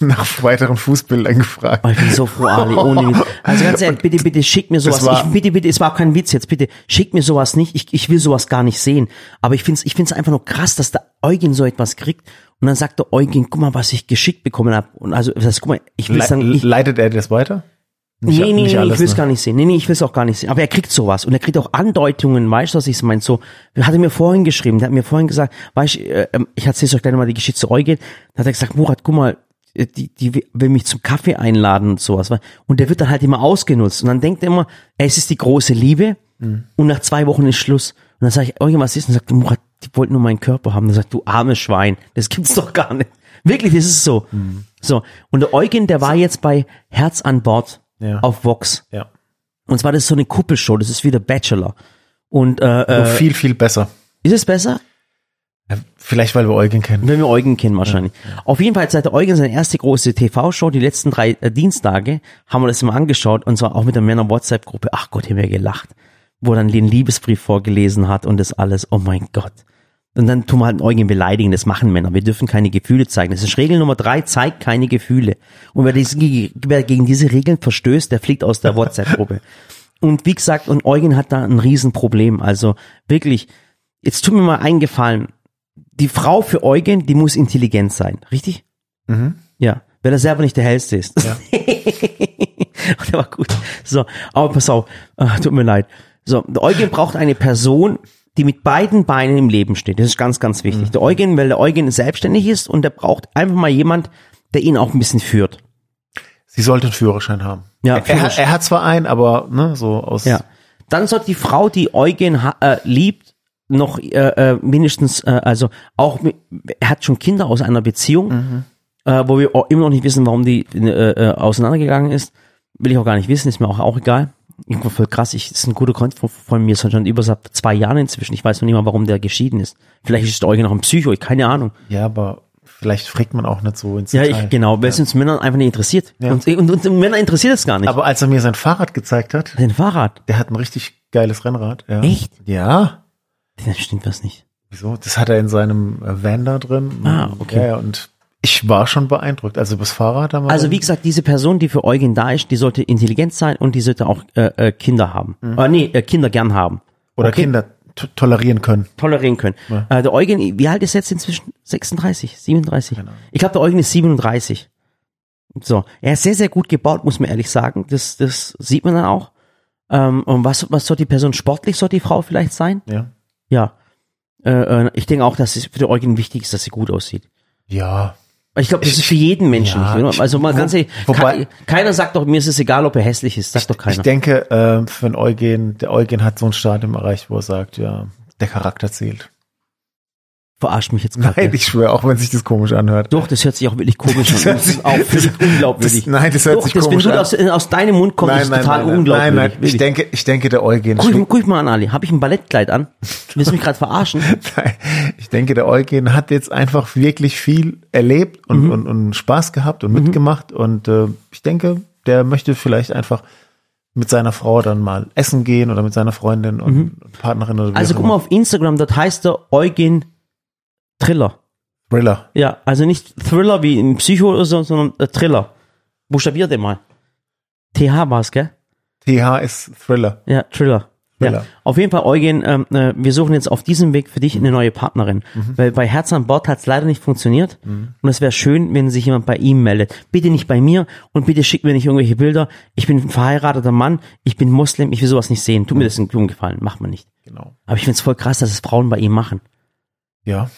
nach weiteren Fußbildern gefragt. Oh, ich bin so froh, Ali, ohne Witz. Also ganz ehrlich, bitte, bitte schick mir sowas. war- ich, bitte, bitte, es war auch kein Witz jetzt, bitte schick mir sowas nicht. Ich, ich will sowas gar nicht sehen. Aber ich find's, ich find's einfach nur krass, dass der Eugen so etwas kriegt. Und dann sagt der Eugen, guck mal, was ich geschickt bekommen habe. Und also, das, guck mal, ich will Le dann, ich, leitet er das weiter? Nicht- nee, nee, nicht nee, alles, ich will es ne? gar nicht sehen. Nee, nee, ich will es auch gar nicht sehen. Aber er kriegt sowas. Und er kriegt auch Andeutungen, weißt du, was ich meine? So, er hatte mir vorhin geschrieben, der hat mir vorhin gesagt, weißt du, äh, ähm, ich erzähle euch gleich nochmal die Geschichte zu Eugen. Da hat er gesagt, Murat, guck mal, äh, die, die will mich zum Kaffee einladen und sowas. wa? Und der wird dann halt immer ausgenutzt. Und dann denkt er immer, es ist die große Liebe. Mhm. Und nach zwei Wochen ist Schluss. Und dann sage ich, Eugen, was ist? Und sagt er, Murat, die wollten nur meinen Körper haben. Dann sagt, du armes Schwein, das gibt's doch gar nicht. Wirklich, das ist so. Mhm. So. Und der Eugen, der war jetzt bei Herz an Bord Ja. auf Vox. Ja. Und zwar das ist so eine Kuppelshow, das ist wie der Bachelor. Und äh, äh, viel, viel besser. ist es besser? Ja, Vielleicht, weil wir Eugen kennen. Wenn wir Eugen kennen wahrscheinlich. Auf jeden Fall seit der Eugen seine erste große TV-Show, die letzten drei äh, Dienstage, haben wir das immer angeschaut und zwar auch mit der Männer-WhatsApp-Gruppe. Ach Gott, haben wir gelacht. Wo er dann den Liebesbrief vorgelesen hat und das alles. Oh mein Gott. Und dann tun wir halt Eugen beleidigen, das machen Männer. Wir dürfen keine Gefühle zeigen. Das ist Regel Nummer drei, zeigt keine Gefühle. Und wer, dies, wer gegen diese Regeln verstößt, der fliegt aus der WhatsApp-Gruppe. Und wie gesagt, und Eugen hat da ein Riesenproblem. Also wirklich, jetzt tut mir mal einen Gefallen. Die Frau für Eugen, die muss intelligent sein, richtig? Mhm. Ja, weil er selber nicht der hellste ist. Ja. Der war gut. So, aber pass auf, ah, tut mir leid. So, Eugen braucht eine Person, die mit beiden Beinen im Leben steht. Das ist ganz, ganz wichtig. Der Eugen, weil der Eugen selbstständig ist und der braucht einfach mal jemand, der ihn auch ein bisschen führt. Sie sollte einen Führerschein haben. Ja, er, er, er hat zwar einen, aber ne, so aus. Ja. Dann soll die Frau, die Eugen äh, liebt, noch äh, äh, mindestens, äh, also auch, mit, er hat schon Kinder aus einer Beziehung, äh, wo wir immer noch nicht wissen, warum die äh, äh, auseinandergegangen ist. Will ich auch gar nicht wissen, ist mir auch, auch egal. Irgendwo voll krass, ich, ist ein guter Freund von, von mir, ist schon über zwei Jahren inzwischen. Ich weiß noch nicht mal, warum der geschieden ist. Vielleicht ist der Eugen noch ein Psycho, ich keine Ahnung. Ja, aber vielleicht fragt man auch nicht so ins Ja, Detail. ich, genau, weil es uns Männern einfach nicht interessiert. Ja. Und, und, und Männer interessiert es gar nicht. Aber als er mir sein Fahrrad gezeigt hat, Sein Fahrrad. der hat ein richtig geiles Rennrad. Ja. Echt? Ja. Da stimmt was nicht. Wieso? Das hat er in seinem äh, Van da drin. Ah, okay. Ja, und ich war schon beeindruckt. Also das Fahrrad haben wir Also wie gesagt, diese Person, die für Eugen da ist, die sollte intelligent sein und die sollte auch äh, äh, Kinder haben. Äh, nee, äh, Kinder gern haben. oder okay. Kinder to tolerieren können. Tolerieren können. Ja. Äh, der Eugen, wie alt ist er jetzt inzwischen? 36, 37? Genau. Ich glaube, der Eugen ist 37. So, er ist sehr, sehr gut gebaut, muss man ehrlich sagen. Das, das sieht man dann auch. Ähm, und was, was soll die Person sportlich, soll die Frau vielleicht sein? Ja. Ja. Äh, äh, ich denke auch, dass es für den Eugen wichtig ist, dass sie gut aussieht. Ja. Ich glaube, das ist für jeden Menschen Ja, nicht. Ich- Also mal ganz ehrlich, wobei- ke- keiner sagt doch, mir ist es egal, ob er hässlich ist. Sagt doch keiner. Ich denke, äh, für den Eugen, der Eugen hat so ein Stadium erreicht, wo er sagt, ja, der Charakter zählt. Verarscht mich jetzt gerade. Nein, ich schwöre, auch wenn sich das komisch anhört. Doch, das hört sich auch wirklich komisch Das an. Das ist auch das- unglaubwürdig. das- nein, das hört Doch, sich das, komisch wenn du an. aus, aus deinem Mund kommt, ist total nein, unglaubwürdig. nein, nein. Ich wirklich. denke, ich denke, der Eugen, Guck, guck ich mal an, Ali. Habe ich ein Ballettkleid an? Willst du mich gerade verarschen? Nein, ich denke, der Eugen hat jetzt einfach wirklich viel erlebt Mhm. und, und, und Spaß gehabt und mitgemacht und äh, ich denke, der möchte vielleicht einfach mit seiner Frau dann mal essen gehen oder mit seiner Freundin und, und Partnerin oder wie Also guck mal auf Instagram, dort heißt der Eugen Thriller. Thriller. Ja, also nicht Thriller wie im Psycho oder so, sondern äh, Thriller. Buchstabier den mal. TH war's, gell? TH ist Thriller. Ja, Thriller. Ja. Auf jeden Fall, Eugen, ähm, äh, wir suchen jetzt auf diesem Weg für dich eine neue Partnerin. Weil bei Herz an Bord hat es leider nicht funktioniert. Und es wäre schön, wenn sich jemand bei ihm meldet. Bitte nicht bei mir und bitte schick mir nicht irgendwelche Bilder. Ich bin ein verheirateter Mann, ich bin Muslim, ich will sowas nicht sehen. Tut mir das einen Blumen gefallen, macht man nicht. Genau. Aber ich find's voll krass, dass es Frauen bei ihm machen. Ja.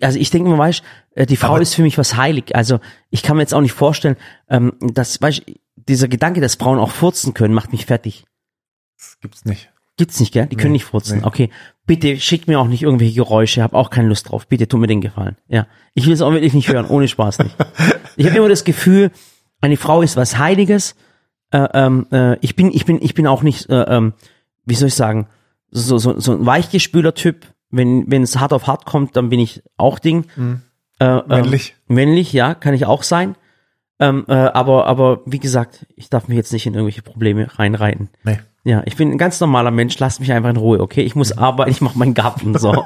Also ich denke mal, weißt, äh, die Frau Aber- ist für mich was heilig. Also ich kann mir jetzt auch nicht vorstellen, ähm, dass, weißt, dieser Gedanke, dass Frauen auch furzen können, macht mich fertig. Das gibt's nicht. Gibt's nicht, gell? Die können Nee, nicht furzen. nee. Okay, bitte schickt mir auch nicht irgendwelche Geräusche, hab auch keine Lust drauf. Bitte tu mir den Gefallen. Ja, ich will es auch wirklich nicht hören, ohne Spaß nicht. Ich habe immer das Gefühl, eine Frau ist was Heiliges. Äh, ähm, äh, ich bin, ich bin, ich bin auch nicht, äh, ähm, wie soll ich sagen, so so so ein Weichgespüler-Typ. Wenn wenn es hart auf hart kommt, dann bin ich auch Ding. Äh, ähm, Männlich. männlich, ja, kann ich auch sein. Ähm, äh, aber, aber wie gesagt, ich darf mich jetzt nicht in irgendwelche Probleme reinreiten. Nee. Ja, ich bin ein ganz normaler Mensch, lasst mich einfach in Ruhe, okay? Ich muss arbeiten, ich mache meinen Garten, so.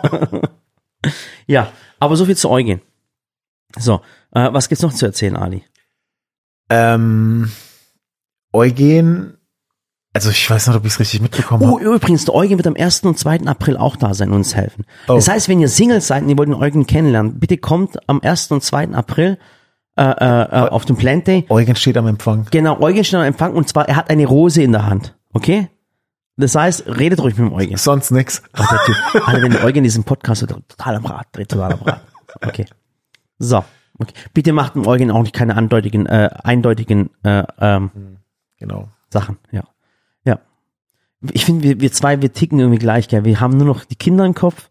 ja, aber so viel zu Eugen. So, äh, was gibt's noch zu erzählen, Ali? Ähm, Eugen, also ich weiß nicht, ob ich es richtig mitbekommen Oh, habe. übrigens, der Eugen wird am 1. und 2. April auch da sein und uns helfen. Oh. Das heißt, wenn ihr Singles seid und ihr wollt den Eugen kennenlernen, bitte kommt am 1. und 2. April äh, äh, äh, auf dem Plant Day. Eugen steht am Empfang. Genau, Eugen steht am Empfang und zwar, er hat eine Rose in der Hand, okay? Das heißt, redet ruhig mit dem Eugen. Sonst nix. Oh. Alter, wenn der Eugen diesen Podcast hört, total am Rad, dreht total am Rad. Okay. So. Okay. Bitte macht dem Eugen auch nicht keine andeutigen, äh, eindeutigen äh, ähm, Genau. Sachen. Ja. Ich finde, wir, wir zwei, wir ticken irgendwie gleich, gell? Wir haben nur noch die Kinder im Kopf,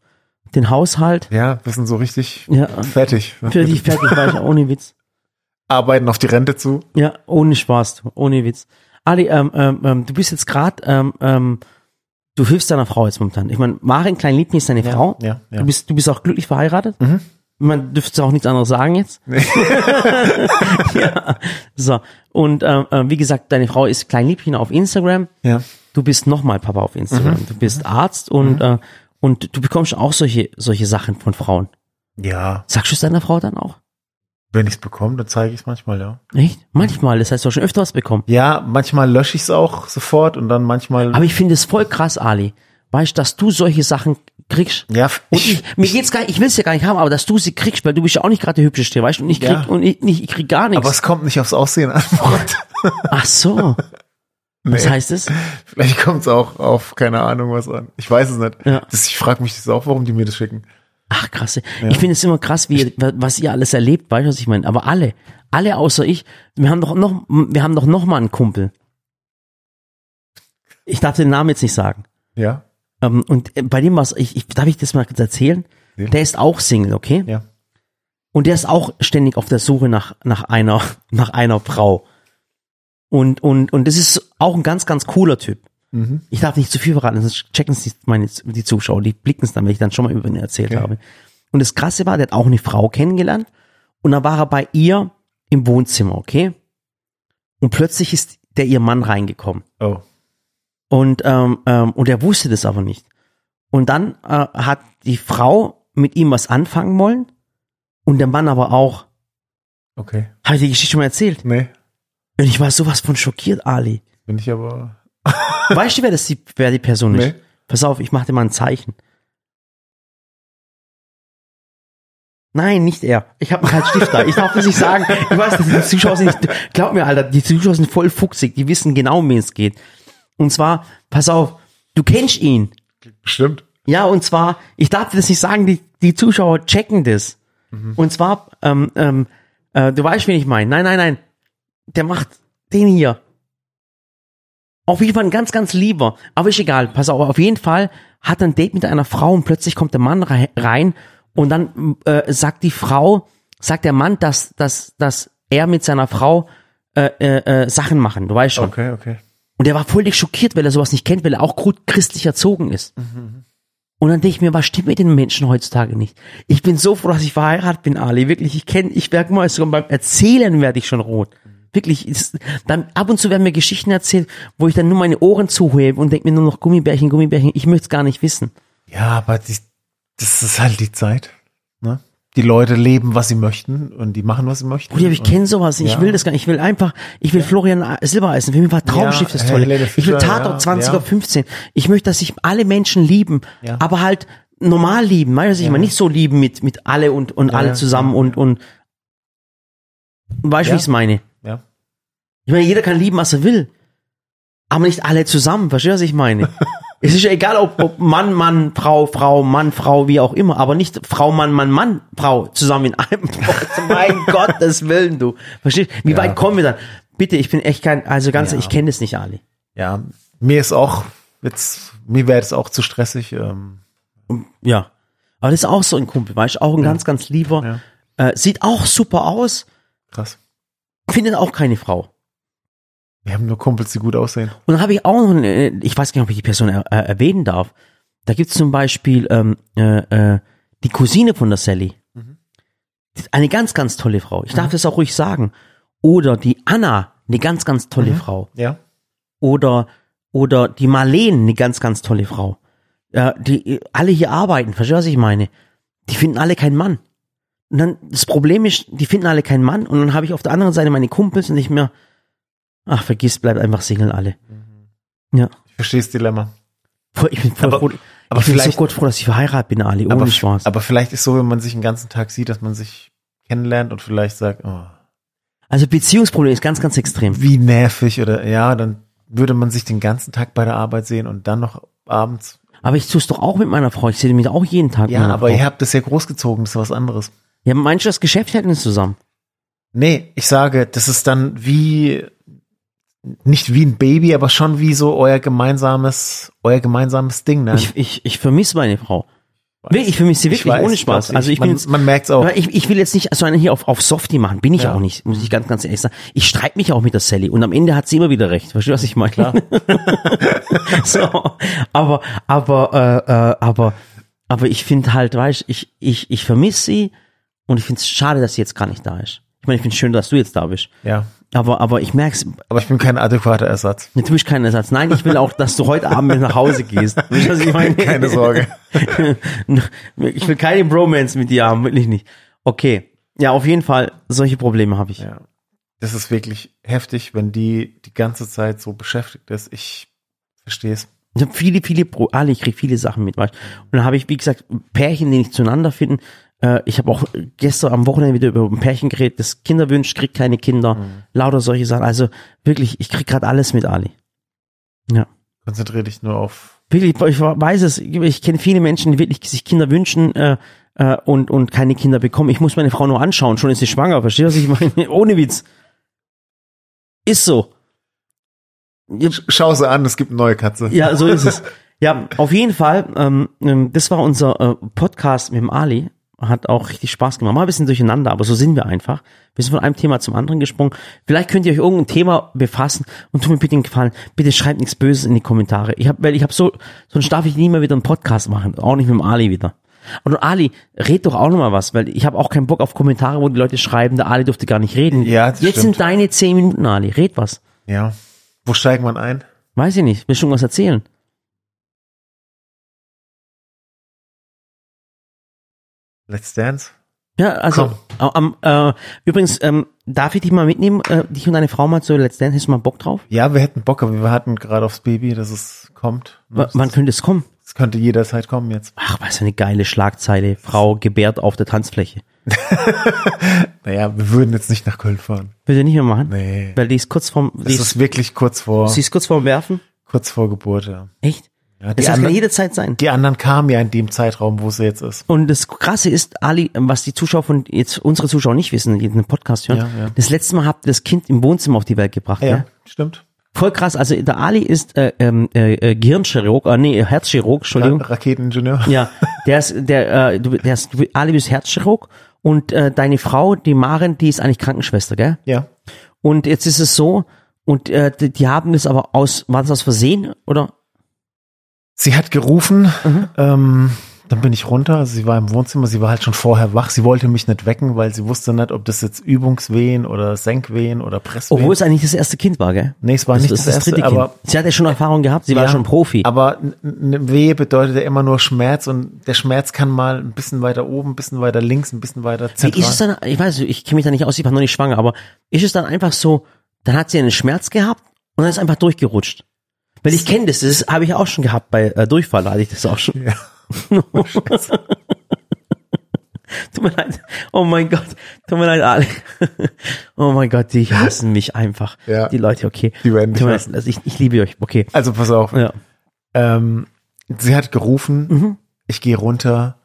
den Haushalt. Ja, wir sind so richtig Ja. fertig. Für die fertig war ich ohne Witz. Arbeiten auf die Rente zu. Ja, ohne Spaß, ohne Witz. Ali, ähm, ähm, ähm, du bist jetzt gerade, ähm, ähm, du hilfst deiner Frau jetzt momentan. Ich meine, Marin Klein Liebling ist deine Frau. ja, ja. Du bist, du bist auch glücklich verheiratet. Mhm. Man dürfte auch nichts anderes sagen jetzt. ja. So. Und ähm, ähm, wie gesagt, deine Frau ist Klein Liebchen auf Instagram. Ja. Du bist nochmal Papa auf Instagram. Mhm. Du bist Arzt und äh, und du bekommst auch solche solche Sachen von Frauen. Ja. Sagst du es deiner Frau dann auch? Wenn ich es bekomme, dann zeige ich es manchmal, ja. Echt? Manchmal. Das heißt, du hast schon öfter was bekommen. Ja, manchmal lösche ich es auch sofort und dann manchmal. Aber ich finde es voll krass, Ali. Weißt du, dass du solche Sachen kriegst? ja, Und ich, mir geht's gar nicht, ich will es ja gar nicht haben, aber dass du sie kriegst, weil du bist ja auch nicht gerade der hübscheste, weißt du? Und ich krieg, Ja. und ich, nicht, ich krieg gar aber nichts. es kommt nicht aufs Aussehen an. Ach so. Was Nee. heißt es? Vielleicht kommt es auch auf keine Ahnung was an. Ich weiß es nicht. Ja. Das, ich frage mich das auch, warum die mir das schicken. Ach krass. Ich finde es immer krass, wie was ihr alles erlebt, weißt du, was ich meine? Aber alle, alle außer ich, wir haben doch noch, wir haben doch noch mal einen Kumpel. Ich darf den Namen jetzt nicht sagen. Ja. Ähm, und äh, bei dem was, ich, ich darf ich das mal kurz erzählen? Ja. Der ist auch Single, okay? Ja. Und der ist auch ständig auf der Suche nach, nach einer, nach einer Frau. Und, und, und das ist auch ein ganz, ganz cooler Typ. Mhm. Ich darf nicht zu viel verraten, sonst checken es die, meine, die Zuschauer, die blicken es dann, wenn ich dann schon mal über ihn erzählt Okay. habe. Und das Krasse war, der hat auch eine Frau kennengelernt und dann war er bei ihr im Wohnzimmer, okay? Und plötzlich ist der ihr Mann reingekommen. Oh. Und, ähm, ähm, und er wusste das aber nicht. Und dann äh, hat die Frau mit ihm was anfangen wollen und der Mann aber auch. Okay. Habe ich die Geschichte schon mal erzählt? Nee. Und ich war sowas von schockiert, Ali. Bin ich aber. Weißt du, wer, das die, wer die Person ist? Nee. Pass auf, ich mach dir mal ein Zeichen. Nein, nicht er. Ich habe einen Stift da. Ich darf das nicht sagen. Ich weiß, die Zuschauer sind nicht, glaub mir, Alter, die Zuschauer sind voll fuchsig. Die wissen genau, um wen es geht. Und zwar, pass auf, du kennst ihn. Stimmt. Ja, und zwar, ich darf das nicht sagen, die, die Zuschauer checken das. Und zwar, ähm, ähm, äh, du weißt, wen ich meine. Nein, nein, nein. Der macht den hier. Auf jeden Fall ein ganz, ganz lieber. Aber ist egal. Pass auf, auf jeden Fall hat er ein Date mit einer Frau und plötzlich kommt der Mann rei- rein und dann äh, sagt die Frau, sagt der Mann, dass, dass, dass er mit seiner Frau äh, äh, äh, Sachen machen. Du weißt schon. Okay, okay. Und er war völlig schockiert, weil er sowas nicht kennt, weil er auch gut christlich erzogen ist. Und dann denke ich mir, was stimmt mit den Menschen heutzutage nicht? Ich bin so froh, dass ich verheiratet bin, Ali. Wirklich, ich kenne, ich merke mal, sogar beim Erzählen werde ich schon rot. Wirklich, es, dann ab und zu werden mir Geschichten erzählt, wo ich dann nur meine Ohren zuhebe und denke mir nur noch Gummibärchen, Gummibärchen. Ich möchte es gar nicht wissen. Ja, aber die, das ist halt die Zeit. Ne? Die Leute leben, was sie möchten und die machen, was sie möchten. Bruder, ich kenne sowas. Ich Ja. will das gar nicht. Ich will einfach, ich will Florian Silbereisen. Für mich war Traumschiff das Ja, Tolle. Helene Ich will Fischer, Tatort ja, 20 ja. 15. Ich möchte, dass sich alle Menschen lieben, Ja. aber halt normal lieben. Weißt du, was ich meine? Nicht so lieben mit, mit alle und, und alle ja, zusammen ja, und, und, weißt du, Ja. wie ich es meine? Ja. Ich meine, jeder kann lieben, was er will. Aber nicht alle zusammen. Verstehst du, was ich meine? es ist ja egal, ob, ob Mann, Mann, Frau, Frau, Mann, Frau, wie auch immer. Aber nicht Frau, Mann, Mann, Mann, Frau zusammen in einem Wort. mein Gottes Willen, du. Verstehst du? Wie Ja. weit kommen wir dann? Bitte, ich bin echt kein, also ganz, Ja. ich kenne das nicht, Ali. Ja, mir ist auch jetzt, mir wäre es auch zu stressig. Ähm, Ja. Aber das ist auch so ein Kumpel, weißt du? Auch ein ganz, ganz lieber. Äh, sieht auch super aus, krass. findet auch keine Frau. Wir haben nur Kumpels, die gut aussehen. Und dann habe ich auch noch, eine, ich weiß gar nicht, ob ich die Person er, äh, erwähnen darf. Da gibt's zum Beispiel ähm, äh, äh, die Cousine von der Sally. Eine ganz, ganz tolle Frau. Ich darf das auch ruhig sagen. Oder die Anna, eine ganz, ganz tolle Frau. Ja. Oder, oder die Marleen, eine ganz, ganz tolle Frau. Ja, die alle hier arbeiten, verstehst du, was ich meine? Die finden alle keinen Mann. Und dann, das Problem ist, die finden alle keinen Mann und dann habe ich auf der anderen Seite meine Kumpels und ich mir, ach, vergiss, bleibt einfach Single alle. Ja. Ich verstehe das Dilemma. Ich bin voll Aber- froh, aber ich bin so Gott froh, dass ich verheiratet bin, Ali, ohne Aber, Spaß. aber vielleicht ist so, wenn man sich den ganzen Tag sieht, dass man sich kennenlernt und vielleicht sagt, oh, Also Beziehungsproblem ist ganz, ganz extrem. wie nervig oder ja, dann würde man sich den ganzen Tag bei der Arbeit sehen und dann noch abends. Aber ich tue es doch auch mit meiner Frau. Ich sehe mich auch jeden Tag Ja, aber Frau. ihr habt das ja großgezogen, das ist was anderes. Ja, meinst du, das Geschäft hält uns zusammen? Nee, ich sage, das ist dann wie, nicht wie ein Baby, aber schon wie so euer gemeinsames, euer gemeinsames Ding, ne? Ich, ich, ich vermisse meine Frau. Wirklich, ich vermisse sie wirklich, weiß, ohne Spaß. Also ich man, bin jetzt, man merkt's auch. ich, ich will jetzt nicht so einen hier auf, auf Softie machen. Bin ich Ja. auch nicht, muss ich ganz, ganz ehrlich sagen. Ich streite mich auch mit der Sally und am Ende hat sie immer wieder recht. Verstehst du, was ich meine? Klar. so, aber, aber, äh, äh, aber, aber ich finde halt, weißt, ich, ich, ich vermisse sie und ich finde es schade, dass sie jetzt gar nicht da ist. Ich meine, ich finde es schön, dass du jetzt da bist. Ja. Aber, aber ich merk's, Aber ich bin kein adäquater Ersatz. Jetzt ich keinen Ersatz. Nein, ich will auch, dass du heute Abend mit nach Hause gehst. Weißt was ich meine? Keine Sorge. Ich will keine Bromance mit dir haben, wirklich nicht. Okay. Ja, auf jeden Fall, solche Probleme habe ich. Ja. Das ist wirklich heftig, wenn die die ganze Zeit so beschäftigt ist. Ich verstehe es. Ich habe viele, viele, Pro alle, ich kriege viele Sachen mit, weißt. Und dann habe ich, wie gesagt, Pärchen, die nicht zueinander finden. Äh, ich habe auch gestern am Wochenende wieder über ein Pärchen geredet, das Kinder wünscht, kriegt keine Kinder. Lauter solche Sachen. Also wirklich, ich krieg gerade alles mit, Ali. Ja. Konzentriere dich nur auf. Wirklich, ich weiß es, ich kenne viele Menschen, die wirklich sich Kinder wünschen äh, äh, und, und keine Kinder bekommen. Ich muss meine Frau nur anschauen, schon ist sie schwanger, verstehst du, was ich meine? Ohne Witz. Ist so. Schau sie an, es gibt eine neue Katze. ja, so ist es. Ja, auf jeden Fall, ähm, ähm, das war unser äh, Podcast mit dem Ali. Hat auch richtig Spaß gemacht. Mal ein bisschen durcheinander, aber so sind wir einfach. Wir sind von einem Thema zum anderen gesprungen. Vielleicht könnt ihr euch irgendein Thema befassen und tut mir bitte den Gefallen, bitte schreibt nichts Böses in die Kommentare. Ich habe, weil ich habe so, sonst darf ich nie mehr wieder einen Podcast machen, auch nicht mit dem Ali wieder. Und Ali, red doch auch noch mal was, weil ich habe auch keinen Bock auf Kommentare, wo die Leute schreiben, der Ali durfte gar nicht reden. Ja, das Jetzt stimmt. sind deine zehn Minuten, Ali. Red was. Ja. Wo steigt man ein? Weiß ich nicht. Willst du irgendwas erzählen? Let's Dance? Ja, also am, äh, übrigens, ähm, darf ich dich mal mitnehmen, äh, dich und deine Frau mal zu Let's Dance? Hast du mal Bock drauf? Ja, wir hätten Bock, aber wir hatten gerade aufs Baby, dass es kommt. W wann könnte es kommen? Es könnte jederzeit kommen jetzt. Ach, was für eine geile Schlagzeile. Frau gebärt auf der Tanzfläche. Naja, wir würden jetzt nicht nach Köln fahren. Ihr nicht mehr machen? Nee. Weil die ist kurz vorm, die Das ist, ist wirklich kurz vor, sie ist kurz vorm Werfen? kurz vor Geburt, ja. Echt? Ja Das kann anderen, jederzeit sein. die anderen kamen ja in dem Zeitraum, wo sie jetzt ist. Und das Krasse ist, Ali, was die Zuschauer von jetzt unsere Zuschauer nicht wissen, die den Podcast hören, Ja, ja. das letzte Mal habt ihr das Kind im Wohnzimmer auf die Welt gebracht. Ja, Ja? stimmt. Voll krass. Also der Ali ist äh, ähm, äh, äh, Gehirnchirurg, äh, nee, Herzchirurg, Entschuldigung. Ra Raketeningenieur. Ja, der ist, der, äh, du, der ist, du, Ali bist Herzchirurg und äh, deine Frau, die Maren, die ist eigentlich Krankenschwester, gell? Ja. Und jetzt ist es so, und äh, die, die haben das aber aus, war das aus Versehen oder? Sie hat gerufen, Mhm. ähm, dann bin ich runter. Sie war im Wohnzimmer, sie war halt schon vorher wach. Sie wollte mich nicht wecken, weil sie wusste nicht, ob das jetzt Übungswehen oder Senkwehen oder Presswehen. Obwohl es eigentlich das erste Kind war, gell? nee, es war nicht das, erste, dritte aber Kind. Sie hat ja schon Erfahrung gehabt, sie war Ja, schon Profi. Aber eine Wehe bedeutet ja immer nur Schmerz und der Schmerz kann mal ein bisschen weiter oben, ein bisschen weiter links, ein bisschen weiter Wie zentral. ist es dann, ich weiß, ich kenne mich da nicht aus, ich war noch nicht schwanger, aber ist es dann einfach so, dann hat sie einen Schmerz gehabt und dann ist einfach durchgerutscht? Weil ich kenne das, das habe ich auch schon gehabt bei äh, Durchfall, hatte ich das auch schon. Ja. Tut mir leid. Oh mein Gott. Tut mir leid, Ali. Oh mein Gott, die hassen mich einfach. Ja. Die Leute, okay. Die werden mir hassen. also ich, ich liebe euch, okay. Also pass auf. Ja. Ähm, sie hat gerufen, Mhm. ich gehe runter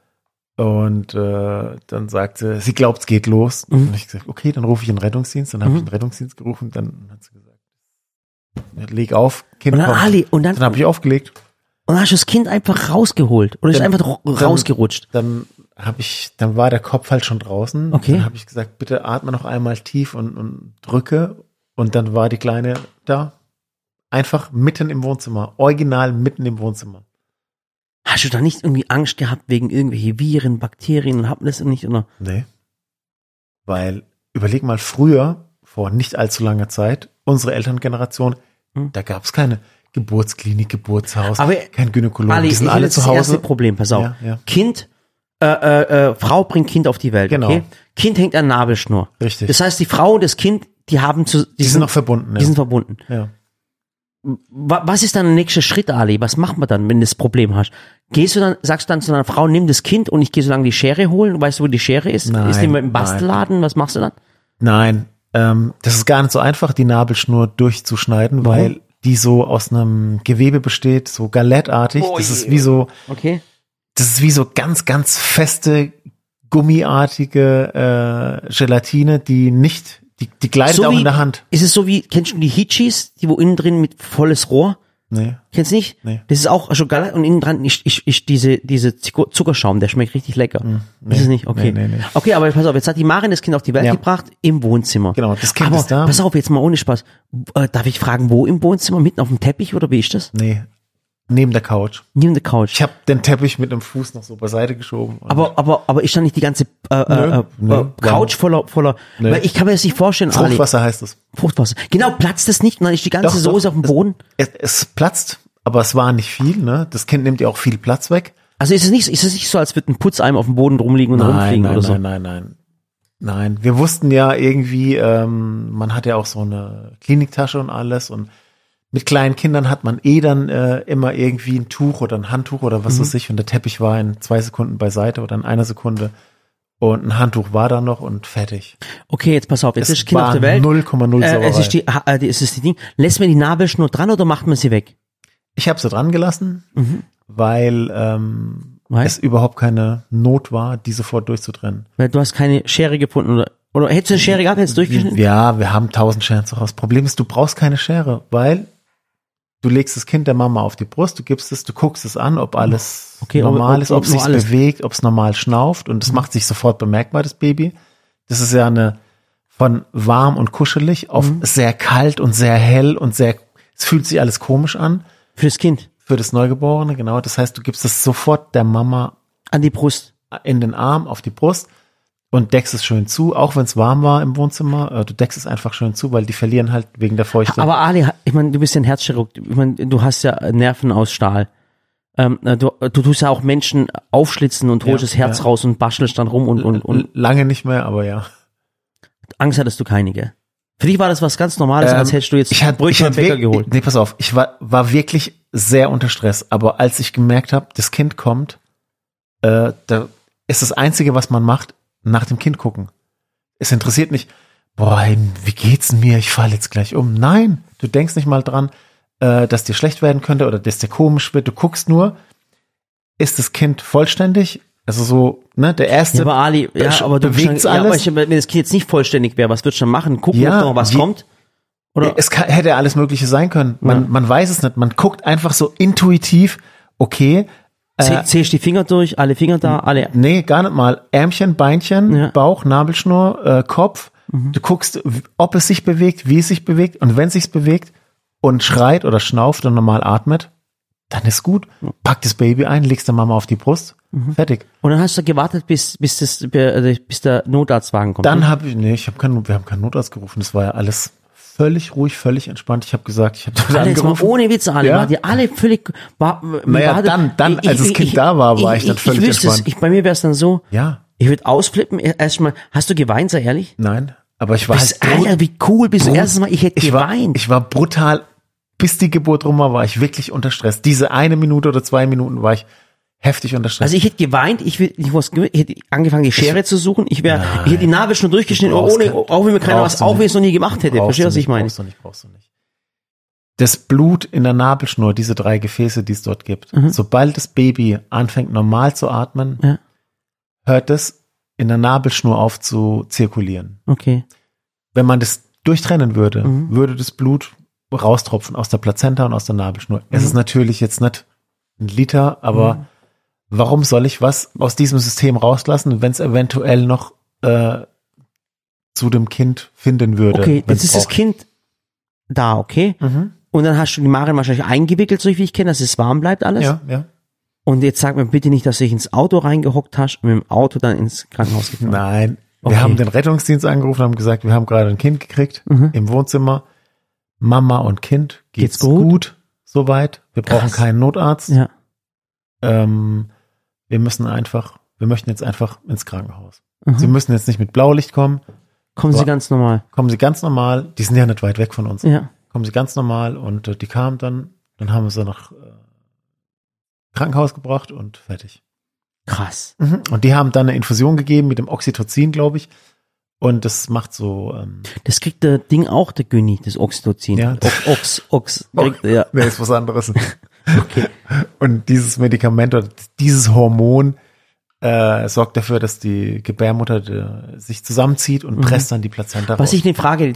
und äh, dann sagte, sie glaubt, es geht los. Mhm. Und ich gesagt, okay, dann rufe ich den Rettungsdienst. Dann habe ich den Rettungsdienst gerufen. Dann hat sie gesagt, leg auf, Kind Und dann kommt. Ali, und dann, Dann habe ich aufgelegt. und dann hast du das Kind einfach rausgeholt. Oder ist Dann- einfach ra- dann- rausgerutscht. Dann habe ich, dann war der Kopf halt schon draußen. Okay. Dann habe ich gesagt, bitte atme noch einmal tief und, und drücke. Und dann war die Kleine da. Einfach mitten im Wohnzimmer. Original mitten im Wohnzimmer. Hast du da nicht irgendwie Angst gehabt wegen irgendwelche Viren, Bakterien und haben das nicht, oder? Nee. Weil, überleg mal, früher, vor nicht allzu langer Zeit, unsere Elterngeneration, da gab es keine Geburtsklinik, Geburtshaus, Hm. Aber kein Gynäkologe, Ali, die sind alle zu das erste Hause. Problem, pass auf. Ja, ja. Kind, äh, äh, äh, Frau bringt Kind auf die Welt, Genau. okay? Kind hängt an Nabelschnur. Richtig. Das heißt, die Frau und das Kind, die haben zu, die, Die sind noch verbunden. die Ja. sind verbunden. ja. Wa- Was ist dann der nächste Schritt, Ali? Was macht man dann, wenn du das Problem hast? Gehst du dann, sagst du dann zu deiner Frau, nimm das Kind und ich gehe so lange die Schere holen? Weißt du, wo die Schere ist? Nein, ist die mit im nein. Bastelladen? Was machst du dann? Nein, ähm, das ist gar nicht so einfach, die Nabelschnur durchzuschneiden, Warum? weil die so aus einem Gewebe besteht, so galettartig. Oh das je. ist wie so, Okay. das ist wie so ganz, ganz feste, gummiartige äh, Gelatine, die nicht, die, die gleitet So auch wie- in der Hand. Ist es so wie, kennst du die Hitchis, die wo innen drin mit volles Rohr? Nee. Kennst du nicht? Nee. Das ist auch schon geil und innen dran ist, ist, ist diese, diese Zucker- Zuckerschaum, der schmeckt richtig lecker. Ist es nicht? Okay. Nee, nee, nee. Okay, aber pass auf, jetzt hat die Marin das Kind auf die Welt Ja. gebracht im Wohnzimmer. Genau, das Kind aber ist da. pass auf, jetzt mal ohne Spaß. Äh, darf ich fragen, wo im Wohnzimmer? Mitten auf dem Teppich oder wie ist das? Nee. Neben der Couch. Neben der Couch. Ich habe den Teppich mit dem Fuß noch so beiseite geschoben. Aber, aber, aber ist da nicht die ganze äh, äh, äh, Nö, äh, Couch voller, voller, Nö. weil ich kann mir das nicht vorstellen, Ali. Fruchtwasser heißt es. Fruchtwasser. Genau, platzt das nicht und dann ist die ganze Doch, doch. Soße auf dem Boden. Es, es platzt, aber es war nicht viel. Ne? Das Kind nimmt ja auch viel Platz weg. Also ist es nicht, ist es nicht so, als würde ein Putzeimer auf dem Boden rumliegen und rumfliegen nein, oder so? nein, nein, nein. Nein, wir wussten ja irgendwie, ähm, man hat ja auch so eine Kliniktasche und alles und mit kleinen Kindern hat man eh dann äh, immer irgendwie ein Tuch oder ein Handtuch oder Mhm. was weiß ich und der Teppich war in zwei Sekunden beiseite oder in einer Sekunde und ein Handtuch war da noch und fertig. Okay, jetzt pass auf, jetzt Es ist Kind auf der Welt. 0,0 Äh, es ist die, äh, es ist die Ding. Lässt man die Nabelschnur dran oder macht man sie weg? Ich habe sie dran gelassen, weil ähm, Weil? es überhaupt keine Not war, die sofort durchzutrennen. Weil du hast keine Schere gefunden oder, oder hättest du eine Schere gehabt, hättest du durchgeschnitten? Ja, wir haben tausend Scheren zu Hause. Problem ist, du brauchst keine Schere, weil du legst das Kind der Mama auf die Brust, du gibst es, du guckst es an, ob alles Okay, ob- normal ob- ist, ob, ob es sich bewegt, ob es normal schnauft und es macht sich sofort bemerkbar, das Baby. Das ist ja eine von warm und kuschelig auf Mhm. sehr kalt und sehr hell und sehr, es fühlt sich alles komisch an Für das Kind. für das Neugeborene, genau. Das heißt, du gibst es sofort der Mama An die Brust. in den Arm, auf die Brust und deckst es schön zu, auch wenn es warm war im Wohnzimmer. äh, Du deckst es einfach schön zu, weil die verlieren halt wegen der Feuchte. Aber Ali, ich meine, du bist ja ein Herzchirurg. Ich meine, du hast ja Nerven aus Stahl. Ähm, äh, du, du tust ja auch Menschen aufschlitzen und holst Ja, das Herz ja. raus und baschelst dann rum und, und, und Lange nicht mehr, aber ja. Angst hattest du keine, gell? Für dich war das was ganz Normales, Ähm, als hättest du jetzt ich hatte, Brötchen ich Bäcker geholt. Nee, pass auf, ich war, war wirklich sehr unter Stress, aber als ich gemerkt habe, das Kind kommt, äh, da ist das Einzige, was man macht, nach dem Kind gucken. Es interessiert nicht, boah, wie geht's mir, ich falle jetzt gleich um. Nein, du denkst nicht mal dran, äh, dass dir schlecht werden könnte oder dass dir komisch wird. Du guckst nur, ist das Kind vollständig? Also so, ne, der erste. Ja, aber Ali, ja, aber du bewegt's ja, aber alles? ich, wenn das Kind jetzt nicht vollständig wäre, was würdest du dann machen? Gucken, Ja, ob noch was wie- kommt? Oder? Es kann, hätte alles Mögliche sein können. Man, Ja. man weiß es nicht. Man guckt einfach so intuitiv, okay, Zäh- Zählst die Finger durch, alle Finger da, alle. nee, gar nicht mal. Ärmchen, Beinchen, Ja. Mhm. Bauch, Nabelschnur, äh, Kopf. Du guckst, ob es sich bewegt, wie es sich bewegt. Und wenn es sich bewegt und schreit oder schnauft und normal atmet, dann ist gut. Pack das Baby ein, legst der Mama auf die Brust. Mhm. Fertig. Und dann hast du gewartet, bis, bis das, äh, bis der Notarztwagen kommt. Dann habe ich, nee, ich habe keinen, wir haben keinen Notarzt gerufen. Das war ja alles völlig ruhig, völlig entspannt. Ich habe gesagt, ich habe dort alle, jetzt mal angerufen. ohne Witze, alle, Ja. war die alle völlig, war, Naja, war, dann- dann, als das Kind da war, war ich dann völlig ich wüsste es, entspannt. ich, Bei mir wäre es dann so, Ja, ich würde ausflippen, erstmal, hast du geweint, sei ehrlich? nein, aber ich war Bist, halt Alter, wie cool bist du? Erstes Mal, ich hätte ich war, geweint. ich war brutal, bis die Geburt rum war, war ich wirklich unter Stress. Diese eine Minute oder zwei Minuten war ich heftig unter Stress. Also ich hätte geweint, ich, will, ich, was, ich hätte angefangen, die Schere zu suchen, ich wäre, ich hätte die Nabelschnur durchgeschnitten, Du brauchst ohne, kein- auch wenn mir keiner was du auf, nicht. es noch nie gemacht hätte. Verstehst du, was ich meine? Brauchst du nicht, brauchst du nicht. Das Blut in der Nabelschnur, diese drei Gefäße, die es dort gibt, sobald das Baby anfängt normal zu atmen, Mhm. Ja. hört es in der Nabelschnur auf zu zirkulieren. Okay. Wenn man das durchtrennen würde, Mhm. würde das Blut raustropfen aus der Plazenta und aus der Nabelschnur. Es Mhm. ist natürlich jetzt nicht ein Liter, aber warum soll ich was aus diesem System rauslassen, wenn es eventuell noch äh, zu dem Kind finden würde? Okay, jetzt ist das? Kind da, okay? Mhm. Und dann hast du die Marin wahrscheinlich eingewickelt, so wie ich kenne, dass es warm bleibt alles. Ja, ja. Und jetzt sag mir bitte nicht, dass du dich ins Auto reingehockt hast und mit dem Auto dann ins Krankenhaus gefahren. Nein, Wir haben den Rettungsdienst angerufen, haben gesagt, wir haben gerade ein Kind gekriegt im Wohnzimmer. Mama und Kind geht's, Geht's gut? gut? soweit. Wir brauchen Krass. keinen Notarzt. Ja. Ähm, wir müssen einfach, wir möchten jetzt einfach ins Krankenhaus. Mhm. Sie müssen jetzt nicht mit Blaulicht kommen. Kommen Sie ganz normal. Kommen Sie ganz normal. Die sind ja nicht weit weg von uns. Ja. Kommen Sie ganz normal und äh, die kamen dann. Dann haben wir sie nach äh, Krankenhaus gebracht und fertig. Krass. Und die haben dann eine Infusion gegeben mit dem Oxytocin, glaube ich. Und das macht so, ähm, Das kriegt der Ding auch, der Günni, das Oxytocin. Ja. Ox, Ox, Ox. Kriegt, ja. nee, ist was anderes. Okay. Und dieses Medikament oder dieses Hormon äh, sorgt dafür, dass die Gebärmutter äh, sich zusammenzieht und presst dann die Plazenta Mhm. Was raus. ich eine Frage,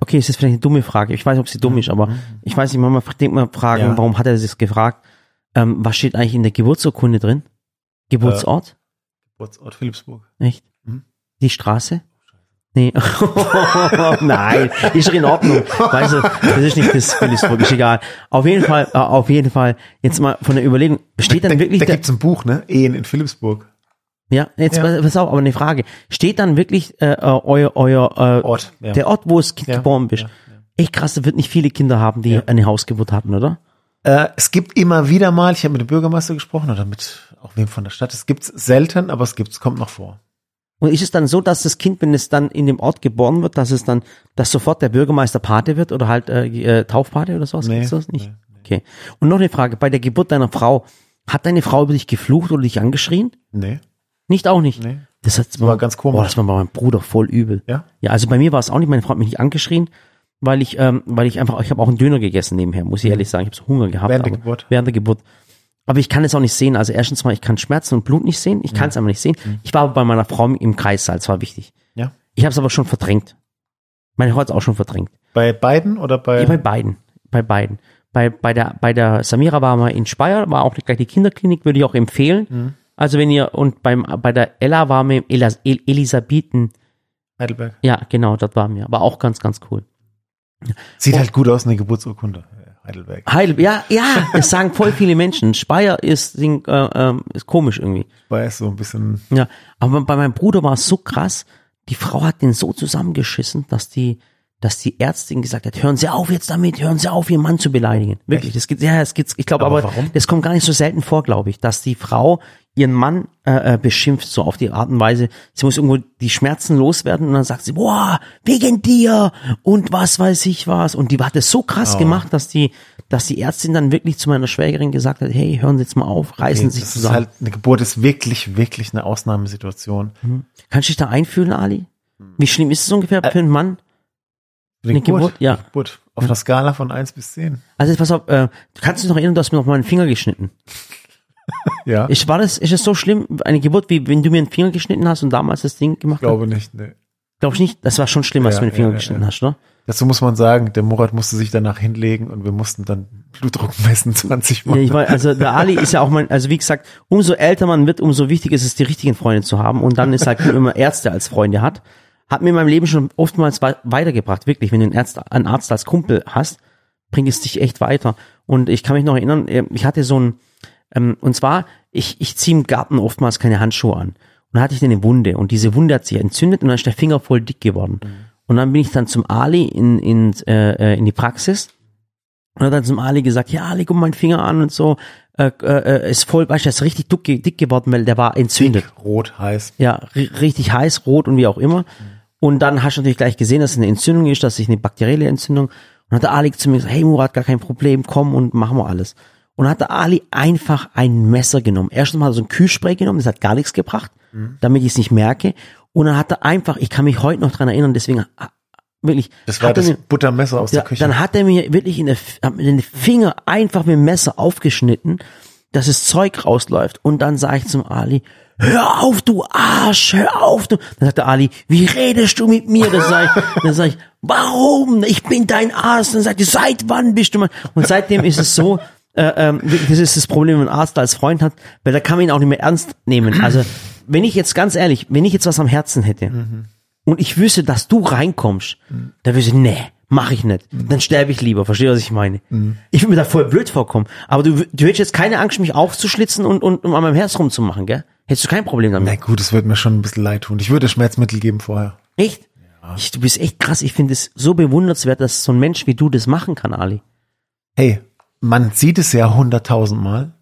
okay, es ist vielleicht eine dumme Frage. Ich weiß ob sie dumm ist, aber ich weiß nicht, manchmal denkt man fragen, Ja. warum hat er das gefragt? Ähm, was steht eigentlich in der Geburtsurkunde drin? Geburtsort? Geburtsort Philipsburg. Echt? Mhm. Die Straße? Nee. Nein, ist doch in Ordnung. Weißt du, das ist nicht das Philipsburg, ist egal. Auf jeden Fall, äh, auf jeden Fall, jetzt mal von der Überlegung, besteht dann Da, wirklich da der, gibt's ein Buch, ne? Ehen in Philipsburg. ja, jetzt Ja. pass auf, aber eine Frage. Steht dann wirklich äh, äh, euer, euer äh, Ort, ja. der Ort, wo das Kind Ja, geboren bist? ja, Echt krass, da wird nicht viele Kinder haben, die Ja. eine Hausgeburt hatten, oder? Äh, es gibt immer wieder mal, ich habe mit dem Bürgermeister gesprochen oder mit auch wem von der Stadt. Es gibt's selten, aber es gibt's, kommt noch vor. Und ist es dann so, dass das Kind, wenn es dann in dem Ort geboren wird, dass es dann, dass sofort der Bürgermeister Pate wird oder halt äh, äh, Taufpate oder sowas? Nee, das nicht? nee, Okay. Und noch eine Frage, bei der Geburt deiner Frau, hat deine Frau über dich geflucht oder dich angeschrien? Nee, Nicht auch nicht? nee. Das, hat, war ganz komisch. Boah, das war bei meinem Bruder voll übel. Ja? Ja, also bei mir war es auch nicht, meine Frau hat mich nicht angeschrien, weil ich, ähm, weil ich einfach, ich habe auch einen Döner gegessen nebenher, muss ich ehrlich sagen. Ich habe so Hunger gehabt. Mhm. Während der Geburt? Während der Geburt. Aber ich kann es auch nicht sehen. Also erstens mal, ich kann Schmerzen und Blut nicht sehen. Ich kann es einfach nicht sehen. Ich war aber bei meiner Frau im Kreissaal, das war wichtig. Ja. Ich habe es aber schon verdrängt. Meine Frau hat es auch schon verdrängt. Bei beiden oder bei? Ja, bei beiden. Bei beiden. Bei, bei, der, bei der Samira waren wir in Speyer, war auch gleich die Kinderklinik, würde ich auch empfehlen. Mhm. Also wenn ihr, und beim, bei der Ella waren wir im Elas, El, Elisabethen, Heidelberg. ja, genau, dort waren wir. Aber auch ganz, ganz cool. Sieht halt gut aus, eine Geburtsurkunde. Heidelberg. Heil, ja, ja, das sagen voll viele Menschen. Speyer ist, Ding, äh, ähm, ist komisch irgendwie. Weiß so ein bisschen. Ja, aber bei meinem Bruder war es so krass, die Frau hat den so zusammengeschissen, dass die, dass die Ärztin gesagt hat, hören Sie auf jetzt damit, hören Sie auf, Ihren Mann zu beleidigen. Wirklich, das geht, ja, es geht, ich glaube, Aber aber, warum? das kommt gar nicht so selten vor, glaube ich, dass die Frau ihren Mann äh, äh, beschimpft, so auf die Art und Weise, sie muss irgendwo die Schmerzen loswerden und dann sagt sie, boah, wegen dir und was weiß ich was. Und die hat es so krass Oh. gemacht, dass die, dass die Ärztin dann wirklich zu meiner Schwägerin gesagt hat, hey, hören Sie jetzt mal auf, reißen Nee, Sie sich ist zusammen. halt, eine Geburt ist wirklich, wirklich eine Ausnahmesituation. Kannst du dich da einfühlen, Ali? Wie schlimm ist es ungefähr Äh, für einen Mann? Eine Geburt, ja. Geburt. Auf einer Skala von eins bis zehn. Also pass auf, äh, du kannst dich noch erinnern, du hast mir noch mal einen Finger geschnitten. Ja. Ich, war das, ist es so schlimm, eine Geburt, wie wenn du mir einen Finger geschnitten hast und damals das Ding gemacht hast? glaube nicht. Nee. Glaub ich nicht. Das war schon schlimm, als Ja, du mir den Finger ja, ja, geschnitten ja. hast, oder? Dazu muss man sagen, der Murat musste sich danach hinlegen und wir mussten dann Blutdruck messen 20 Mal. Ja, ich war, also der Ali ist ja auch mein, also wie gesagt, umso älter man wird, umso wichtiger ist es, die richtigen Freunde zu haben. Und dann ist halt gut, wenn man Ärzte als Freunde hat. Hat mir in meinem Leben schon oftmals wei- weitergebracht, wirklich. Wenn du einen Arzt, einen Arzt als Kumpel hast, bringt es dich echt weiter. Und ich kann mich noch erinnern, äh, ich hatte so ein, ähm, und zwar, ich, ich ziehe im Garten oftmals keine Handschuhe an. Und dann hatte ich eine Wunde und diese Wunde hat sich entzündet und dann ist der Finger voll dick geworden. Und dann bin ich dann zum Ali in, in, äh, äh, in die Praxis und hat dann zum Ali gesagt, ja, Ali, guck mal meinen Finger an und so, äh, äh, ist voll, weißt du, ist richtig dick, dick geworden, weil der war entzündet. Rot, heiß. Ja, ri- richtig heiß, rot und wie auch immer. Und dann hast du natürlich gleich gesehen, dass es eine Entzündung ist, dass sich eine bakterielle Entzündung. Und hat der Ali zu mir gesagt, hey Murat, gar kein Problem, komm und machen wir alles. Und dann hat der Ali einfach ein Messer genommen. Erstens mal so ein Kühlspray genommen, das hat gar nichts gebracht, damit ich es nicht merke. Und dann hat er einfach, ich kann mich heute noch dran erinnern, deswegen ah, wirklich. Das war das mir- Buttermesser aus ja, der Küche. dann hat er mir wirklich in der, den Finger einfach mit dem Messer aufgeschnitten, dass das Zeug rausläuft. Und dann sage ich zum Ali, hör auf, du Arsch, hör auf, du. Dann sagt der Ali, wie redest du mit mir? Dann sage ich, dann sag ich, warum? Ich bin dein Arzt. Dann sagt er, seit wann bist du mein? Und seitdem ist es so, äh, ähm, das ist das Problem, wenn ein Arzt als Freund hat, weil da kann man ihn auch nicht mehr ernst nehmen. Also, wenn ich jetzt ganz ehrlich, wenn ich jetzt was am Herzen hätte, und ich wüsste, dass du reinkommst, da würde ich, nee, Mach ich nicht. Dann sterbe ich lieber. Verstehst du, was ich meine? Ich will mir da voll blöd vorkommen. Aber du, du hättest jetzt keine Angst, mich aufzuschlitzen und, und um an meinem Herz rumzumachen, gell? Hättest du kein Problem damit. Na gut, es wird mir schon ein bisschen leid tun. Ich würde Schmerzmittel geben vorher. Echt? Ich, du bist echt krass. Ich finde es so bewundernswert, dass so ein Mensch wie du das machen kann, Ali. Hey, man sieht es ja hunderttausendmal.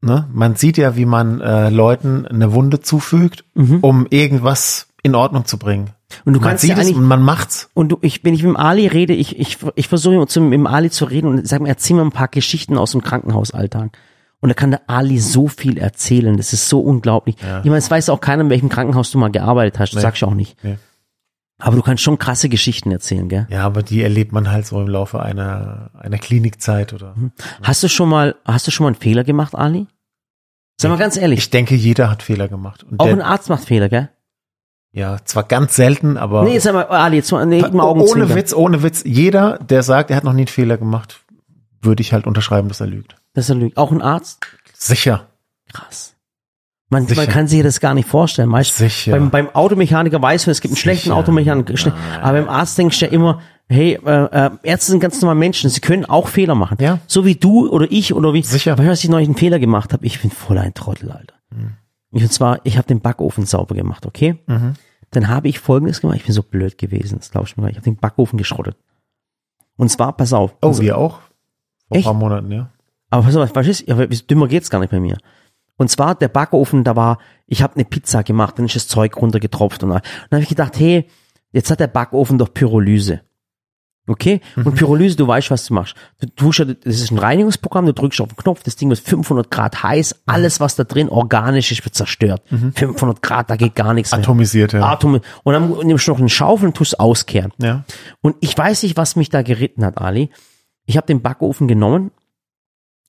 Ne? Man sieht ja, wie man äh, Leuten eine Wunde zufügt, um irgendwas in Ordnung zu bringen. Und du man kannst sieht ja es und man macht's. und du, ich, wenn ich mit dem Ali rede, ich, ich, ich versuche mit dem Ali zu reden und sag mir, erzähl mir ein paar Geschichten aus dem Krankenhausalltag. Und da kann der Ali so viel erzählen. Das ist so unglaublich. Ich meine, es weiß auch keiner, in welchem Krankenhaus du mal gearbeitet hast. Das Nee. sagst du auch nicht. Nee. Aber du kannst schon krasse Geschichten erzählen, gell? Ja, aber die erlebt man halt so im Laufe einer, einer Klinikzeit oder. Hast du schon mal, hast du schon mal einen Fehler gemacht, Ali? Sag mal ganz ehrlich. Ich denke, jeder hat Fehler gemacht. Und auch der, ein Arzt macht Fehler, gell? Ja, zwar ganz selten, aber Nee, sag mal, Ali, jetzt mal, nee, mal ohne. Witz, ohne Witz, jeder, der sagt, er hat noch nie einen Fehler gemacht, würde ich halt unterschreiben, dass er lügt. Das ist ein Lüge. Auch ein Arzt? Sicher. Krass. Man, man Sicher. kann sich das gar nicht vorstellen. Meist Sicher. beim, beim Automechaniker weiß man, es gibt einen schlechten Sicher. Automechaniker. schle- Aber beim Arzt denkst du ja immer, hey, äh, äh, Ärzte sind ganz normale Menschen, sie können auch Fehler machen. Ja. So wie du oder ich oder wie. Sicher. Du, was ich neulich einen Fehler gemacht habe? Ich bin voll ein Trottel, Alter. Hm. Und zwar, ich habe den Backofen sauber gemacht, okay? Mhm. Dann habe ich folgendes gemacht, ich bin so blöd gewesen, das glaubst du mir gar nicht. Ich habe den Backofen geschrottet. Und zwar, pass auf. Oh, Also- wir auch? Vor Echt? ein paar Monaten, ja. aber pass auf, was ist, ja, dümmer geht's gar nicht bei mir. Und zwar der Backofen, da war, ich habe eine Pizza gemacht, dann ist das Zeug runtergetropft und, all. und dann habe ich gedacht, hey, jetzt hat der Backofen doch Pyrolyse. Okay? Und Pyrolyse, du weißt, was du machst. Du tust das ist ein Reinigungsprogramm, du drückst auf den Knopf, das Ding wird 500 Grad heiß, alles, was da drin organisch ist, wird zerstört. 500 Grad, da geht gar nichts mehr. Atomisiert, ja. Atom. Und dann nimmst du noch eine Schaufel und tust auskehren. ja. Und ich weiß nicht, was mich da geritten hat, Ali. Ich habe den Backofen genommen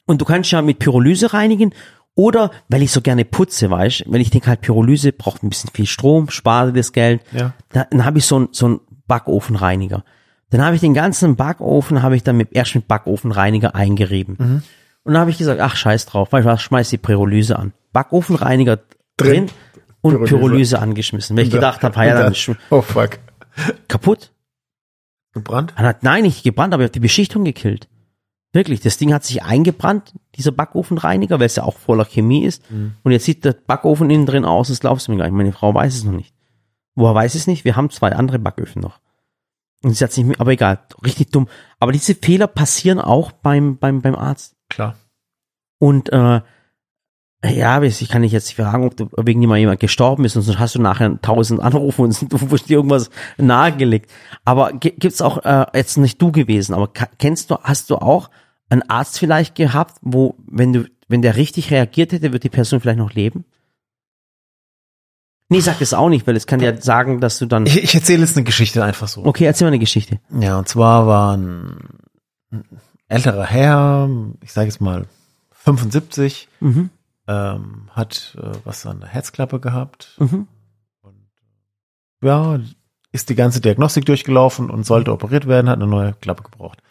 und du kannst ja mit Pyrolyse reinigen oder, weil ich so gerne putze, weißt, weil ich denke halt, Pyrolyse braucht ein bisschen viel Strom, spare das Geld. Ja. Da, dann habe ich so einen so einen Backofenreiniger. Dann habe ich den ganzen Backofen, habe ich dann mit, erst mit Backofenreiniger eingerieben. Mhm. Und dann habe ich gesagt, ach scheiß drauf, du was, schmeiß die Pyrolyse an. Backofenreiniger drin, Drin. und Pyrolyse. Pyrolyse, angeschmissen. Weil ich gedacht habe, ja, dann ist schon Oh, fuck. kaputt. Gebrannt? Hat, nein, nicht gebrannt, aber er hat die Beschichtung gekillt. Wirklich, das Ding hat sich eingebrannt, dieser Backofenreiniger, weil es ja auch voller Chemie ist. Und jetzt sieht der Backofen innen drin aus, das glaubst du mir gar nicht. Meine Frau weiß es noch nicht. Woher weiß es nicht? Wir haben zwei andere Backöfen noch. Und sie hat sich, aber egal, richtig dumm. Aber diese Fehler passieren auch beim, beim, beim Arzt. Klar. Und äh, ja, ich kann nicht jetzt fragen, ob wegen jemand jemand gestorben ist und sonst hast du nachher tausend Anrufe und du wirst dir irgendwas nahegelegt. Aber gi- gibt's auch äh, jetzt nicht du gewesen, aber kennst du, hast du auch einen Arzt vielleicht gehabt, wo wenn du wenn der richtig reagiert hätte, wird die Person vielleicht noch leben? Nee, sag das auch nicht, weil es kann ja sagen, dass du dann Ich, ich erzähle jetzt eine Geschichte einfach so. Okay, erzähl mal eine Geschichte. Ja, und zwar war ein älterer Herr, ich sage jetzt mal 75, Mhm. ähm, hat äh, was an der Herzklappe gehabt. Mhm. Ja, ist die ganze Diagnostik durchgelaufen und sollte operiert werden, hat eine neue Klappe gebraucht.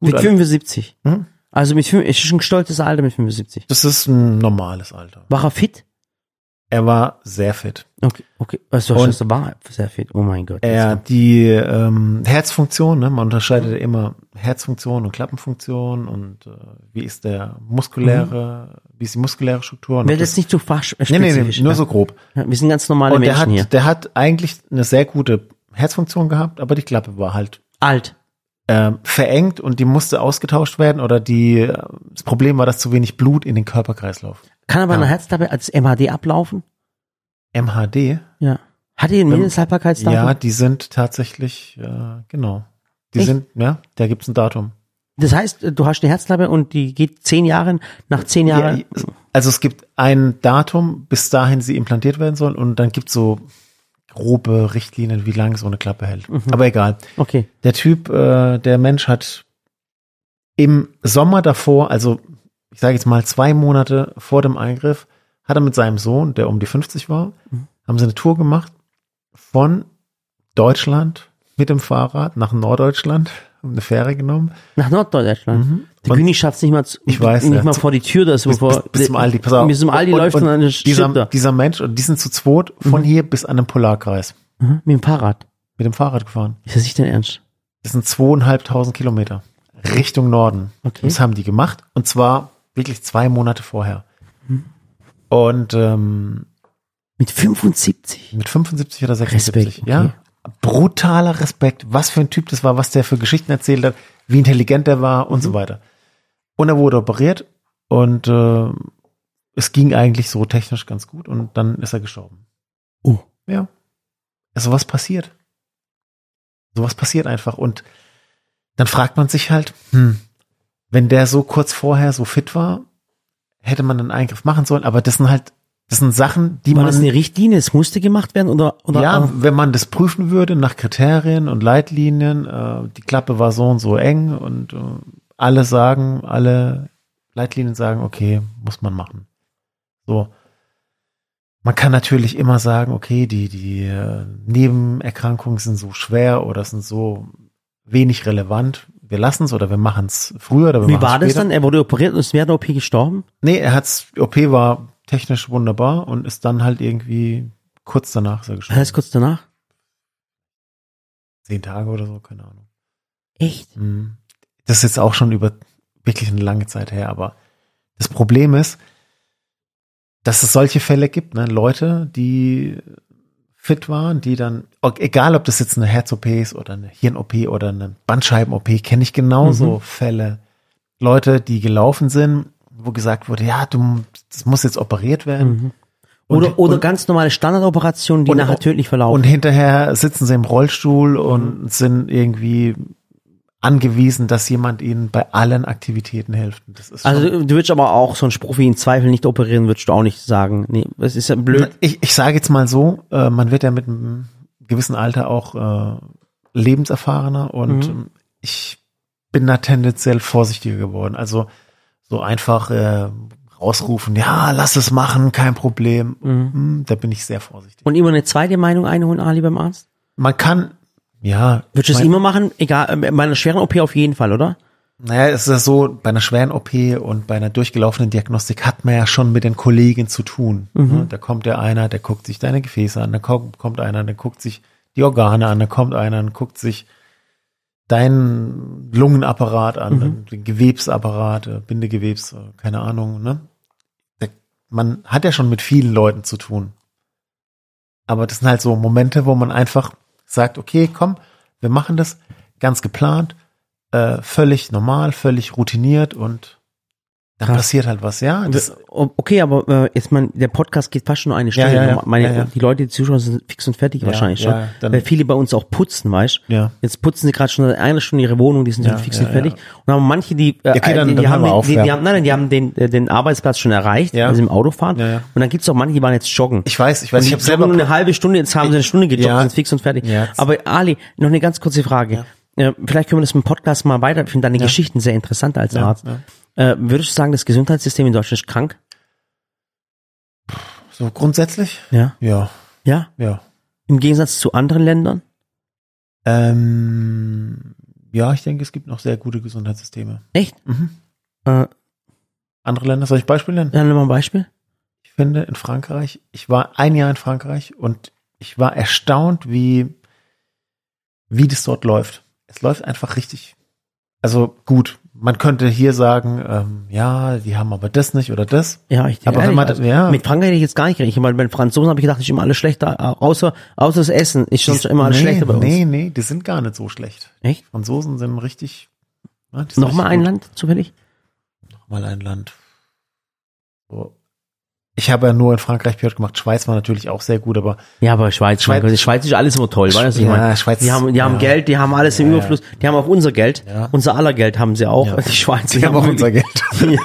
Gut, Mit also- 75. Mhm. Also mit fünf, ist schon ein stolzes Alter mit 75. das ist ein normales Alter. War er fit? Er war sehr fit. Okay, okay. Also Und- das war sehr fit. Oh mein Gott. Er, die ähm, Herzfunktion, ne, man unterscheidet ja immer Herzfunktion und Klappenfunktion und äh, wie ist der muskuläre, wie ist die muskuläre Struktur? und ob das nicht so fach nee, nee, nee, nur so grob. Wir sind ganz normale Und der Menschen hat, hier. der hat eigentlich eine sehr gute Herzfunktion gehabt, aber die Klappe war halt Alt. ähm, verengt und die musste ausgetauscht werden oder die, äh, das Problem war, dass zu wenig Blut in den Körperkreislauf. Kann aber Ja. eine Herzklappe als MHD ablaufen? MHD, Ja. Hat die ein Mindesthaltbarkeitsdatum? ja, die sind tatsächlich, äh, genau. Die Echt? sind, ja, da gibt's ein Datum. Das heißt, du hast eine Herzklappe und die geht zehn Jahre, nach zehn Jahren. Ja, also es gibt ein Datum, bis dahin sie implantiert werden soll und dann gibt's so grobe Richtlinien, wie lange so eine Klappe hält. Mhm. Aber egal. Okay. Der Typ, äh, der Mensch hat im Sommer davor, also ich sage jetzt mal zwei Monate vor dem Eingriff, hat er mit seinem Sohn, der um die 50 war, Mhm. haben sie eine Tour gemacht von Deutschland mit dem Fahrrad nach Norddeutschland, haben eine Fähre genommen. Nach Norddeutschland. Mhm. Der Und- Güni schafft nicht mal, zu, Ich weiß, nicht ja. mal vor die Tür, das bis, bevor, bis, bis zum Aldi, pass auf. Bis zum Aldi Und- läuft und und dann dieser, er. dieser Mensch, und die sind zu zweit von hier bis an den Polarkreis Mhm, Mit dem Fahrrad. mit dem Fahrrad gefahren. Ist das nicht dein Ernst? Das sind zweieinhalbtausend Kilometer Richtung Norden. Okay. Das haben die gemacht und zwar wirklich zwei Monate vorher. Und ähm, Mit 75. mit 75 oder 76, Respekt, okay. ja. Brutaler Respekt, was für ein Typ das war, was der für Geschichten erzählt hat, wie intelligent er war und so Mhm. weiter. Und er wurde operiert und äh, es ging eigentlich so technisch ganz gut und dann ist er gestorben. Oh. Ja. Also was passiert? Sowas passiert einfach und dann fragt man sich halt, hm, wenn der so kurz vorher so fit war, hätte man einen Eingriff machen sollen, aber das sind halt, das sind Sachen, die War man das eine Richtlinie? Es musste gemacht werden oder? oder ja, wenn man das prüfen würde nach Kriterien und Leitlinien, äh, die Klappe war so und so eng und äh, alle sagen, alle Leitlinien sagen, okay, muss man machen. So. Man kann natürlich immer sagen, okay, die, die äh, Nebenerkrankungen sind so schwer oder sind so wenig relevant. Wir lassen es oder wir machen es früher oder wir Wie war das später. dann? Er wurde operiert und ist während der OP gestorben? Nee, er hat's, OP war technisch wunderbar und ist dann halt irgendwie kurz danach ist er gestorben. Heißt kurz danach? Zehn Tage oder so, keine Ahnung. Echt? Mhm. Das ist jetzt auch schon über wirklich eine lange Zeit her, aber das Problem ist, dass es solche Fälle gibt, ne? Leute, die fit waren, die dann, egal ob das jetzt eine Herz-OP ist oder eine Hirn-OP oder eine Bandscheiben-OP, kenne ich genauso Mhm. Fälle. Leute, die gelaufen sind, wo gesagt wurde, ja, du, das muss jetzt operiert werden. Mhm. Und- Oder, oder und- ganz normale Standardoperationen, die und- nachher tödlich verlaufen. Und hinterher sitzen sie im Rollstuhl und sind irgendwie angewiesen, dass jemand ihnen bei allen Aktivitäten hilft. Und Das ist also du, würdest aber auch so einen Spruch wie in Zweifel nicht operieren, würdest du auch nicht sagen. Nee, das ist ja blöd. ich, ich sage jetzt mal so, äh, man wird ja mit einem gewissen Alter auch äh, lebenserfahrener und Mhm. ich bin da tendenziell vorsichtiger geworden. Also so einfach äh, rausrufen, ja, lass es machen, kein Problem. Hm, Da bin ich sehr vorsichtig. Und immer eine zweite Meinung einholen, Ali, beim Arzt? Man kann, ja, Würdest du es mein- immer machen? Egal, äh, bei einer schweren OP auf jeden Fall, oder? Naja, es ist ja so, bei einer schweren OP und bei einer durchgelaufenen Diagnostik hat man ja schon mit den Kollegen zu tun. Ne? Da kommt ja einer, der guckt sich deine Gefäße an, da kommt, einer, der guckt sich die Organe an, da kommt einer und guckt sich deinen Lungenapparat an, den Gewebsapparat, äh, Bindegewebs, äh, keine Ahnung, ne? Der, man hat ja schon mit vielen Leuten zu tun. Aber das sind halt so Momente, wo man einfach sagt, okay, komm, wir machen das. Ganz geplant, äh, völlig normal, völlig routiniert und dann Krass. passiert halt was, ja. Das, Okay, aber äh, jetzt mein, der Podcast geht fast schon nur eine Stunde. ja, ja. Meine, Ja, ja. Die Leute, die Zuschauer sind fix und fertig Ja, wahrscheinlich ja, schon. weil viele bei uns auch putzen, weißt ja. Jetzt putzen sie gerade schon seit einer Stunde ihre Wohnung, die sind Ja, schon fix ja, und fertig. ja. Und haben manche, die, äh, okay, dann- die, haben, auf, die, ja. die haben, nein, nein, die haben den, äh, den Arbeitsplatz schon erreicht, Ja. also im Autofahren. Ja, ja. Und dann gibt's auch manche, die waren jetzt joggen. Ich weiß, ich weiß, ich habe selber nur eine halbe Stunde, jetzt haben sie eine Stunde gejoggt, Ja. sind fix und fertig. Ja. Aber Ali, noch eine ganz kurze Frage. Äh, vielleicht können wir das im Podcast mal weiter, ich finde deine Geschichten sehr interessant als Ja, Arzt. ja. Äh, würdest du sagen, das Gesundheitssystem in Deutschland ist krank? so grundsätzlich, Ja. ja, Ja? ja. Im Gegensatz zu anderen Ländern? Ähm, ja, ich denke, es gibt noch sehr gute Gesundheitssysteme. Echt? Mhm. Äh, Andere Länder, soll ich Beispiel nennen? ja, nimm mal ein Beispiel. Ich finde in Frankreich, ich war ein Jahr in Frankreich und ich war erstaunt, wie, wie das dort läuft. Es läuft einfach richtig. Also gut, man könnte hier sagen, ähm, ja, die haben aber das nicht oder das. Ja, ich Aber wenn ehrlich, man- also, ja. mit Frankreich hätte ich jetzt gar nicht gerechnet, weil bei den Franzosen habe ich gedacht, ist immer alles schlechter, außer, außer das Essen ist sonst immer alles nee, schlechter bei uns. Nee, nee, die sind gar nicht so schlecht. Echt? Franzosen sind richtig. Ja, sind Nochmal ein gut. Land zufällig? Nochmal ein Land. So. Ich habe ja nur in Frankreich gehört gemacht. Schweiz war natürlich auch sehr gut, aber Ja, aber Schweiz, Schweiz- Schweiz, Schweiz ist alles immer toll, weißt du? Ja, meine, Schweiz- die haben, die haben ja. Geld, die haben alles im Ja, ja. Überfluss, die haben auch unser Geld, Ja. unser aller Geld haben sie auch, Ja. die Schweiz. die haben auch unser Geld. die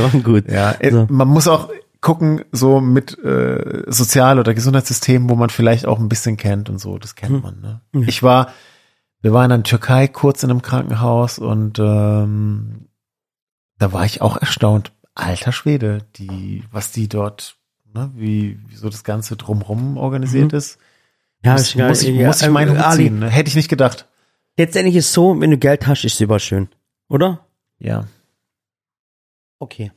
waren gut. Ja, äh, So. man muss auch gucken, so mit äh, Sozial- oder Gesundheitssystemen, wo man vielleicht auch ein bisschen kennt und so, das kennt Hm. man. Ne? Ich war, wir waren in der Türkei kurz in einem Krankenhaus und ähm, da war ich auch erstaunt. Alter Schwede, die, was die dort, ne, wie, wie so das Ganze drumrum organisiert ist. Ja, muss, geil. muss, ich, Ja, muss ich ähm, meinen Hut Ali, ziehen. Ne? Hätte ich nicht gedacht. Letztendlich ist so, wenn du Geld hast, ist es überall schön. Oder? Ja. Okay.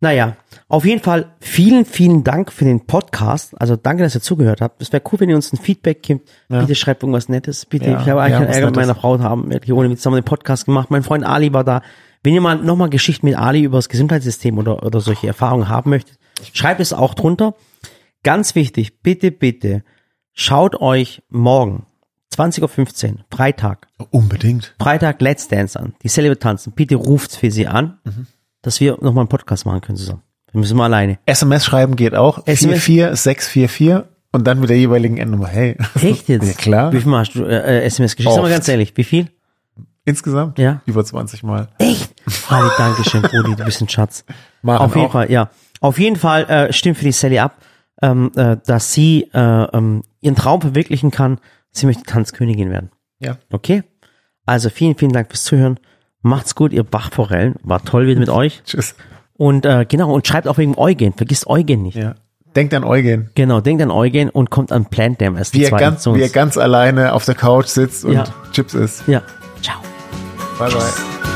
Naja, auf jeden Fall vielen, vielen Dank für den Podcast. Also danke, dass ihr zugehört habt. Es wäre cool, wenn ihr uns ein Feedback gibt. Bitte schreibt irgendwas Nettes. Bitte, Ja, ich habe eigentlich ja, keinen was Ärger mit meiner Frau haben. Wir ohne mit zusammen den Podcast gemacht. Mein Freund Ali war da. Wenn ihr mal nochmal Geschichten mit Ali über das Gesundheitssystem oder, oder solche Erfahrungen haben möchtet, schreibt es auch drunter. Ganz wichtig, bitte, bitte, schaut euch morgen, 20.15 Uhr, Freitag, Unbedingt. Freitag Let's Dance an. Die tanzen. Bitte ruft für sie an, Mhm. dass wir nochmal einen Podcast machen können zusammen. Wir müssen mal alleine. SMS schreiben geht auch. SMS 44644 und dann mit der jeweiligen Endnummer. Hey. Echt jetzt? Ja, klar. Wie viel Mal hast du äh, äh, SMS geschickt? Sag mal ganz ehrlich, wie viel? Insgesamt? Ja. Über 20 Mal. Echt? Ali, danke schön, Brudi, du bist ein Schatz. Machen Auf jeden auch. Fall, ja. Auf jeden Fall äh, stimmt für die Sally ab, ähm, äh, dass sie äh, ähm, ihren Traum verwirklichen kann. Sie möchte Tanzkönigin werden. Ja. Okay? Also vielen, vielen Dank fürs Zuhören. Macht's gut, ihr Bachforellen. War toll wieder mit euch. Tschüss. Und äh, genau, und schreibt auch wegen Eugen. Vergisst Eugen nicht. Ja. Denkt an Eugen. Genau, denkt an Eugen und kommt an Plant Dam erst Wie er, ganz, wie er ganz alleine auf der Couch sitzt und Ja. Chips isst. ja. Ciao. 拜拜。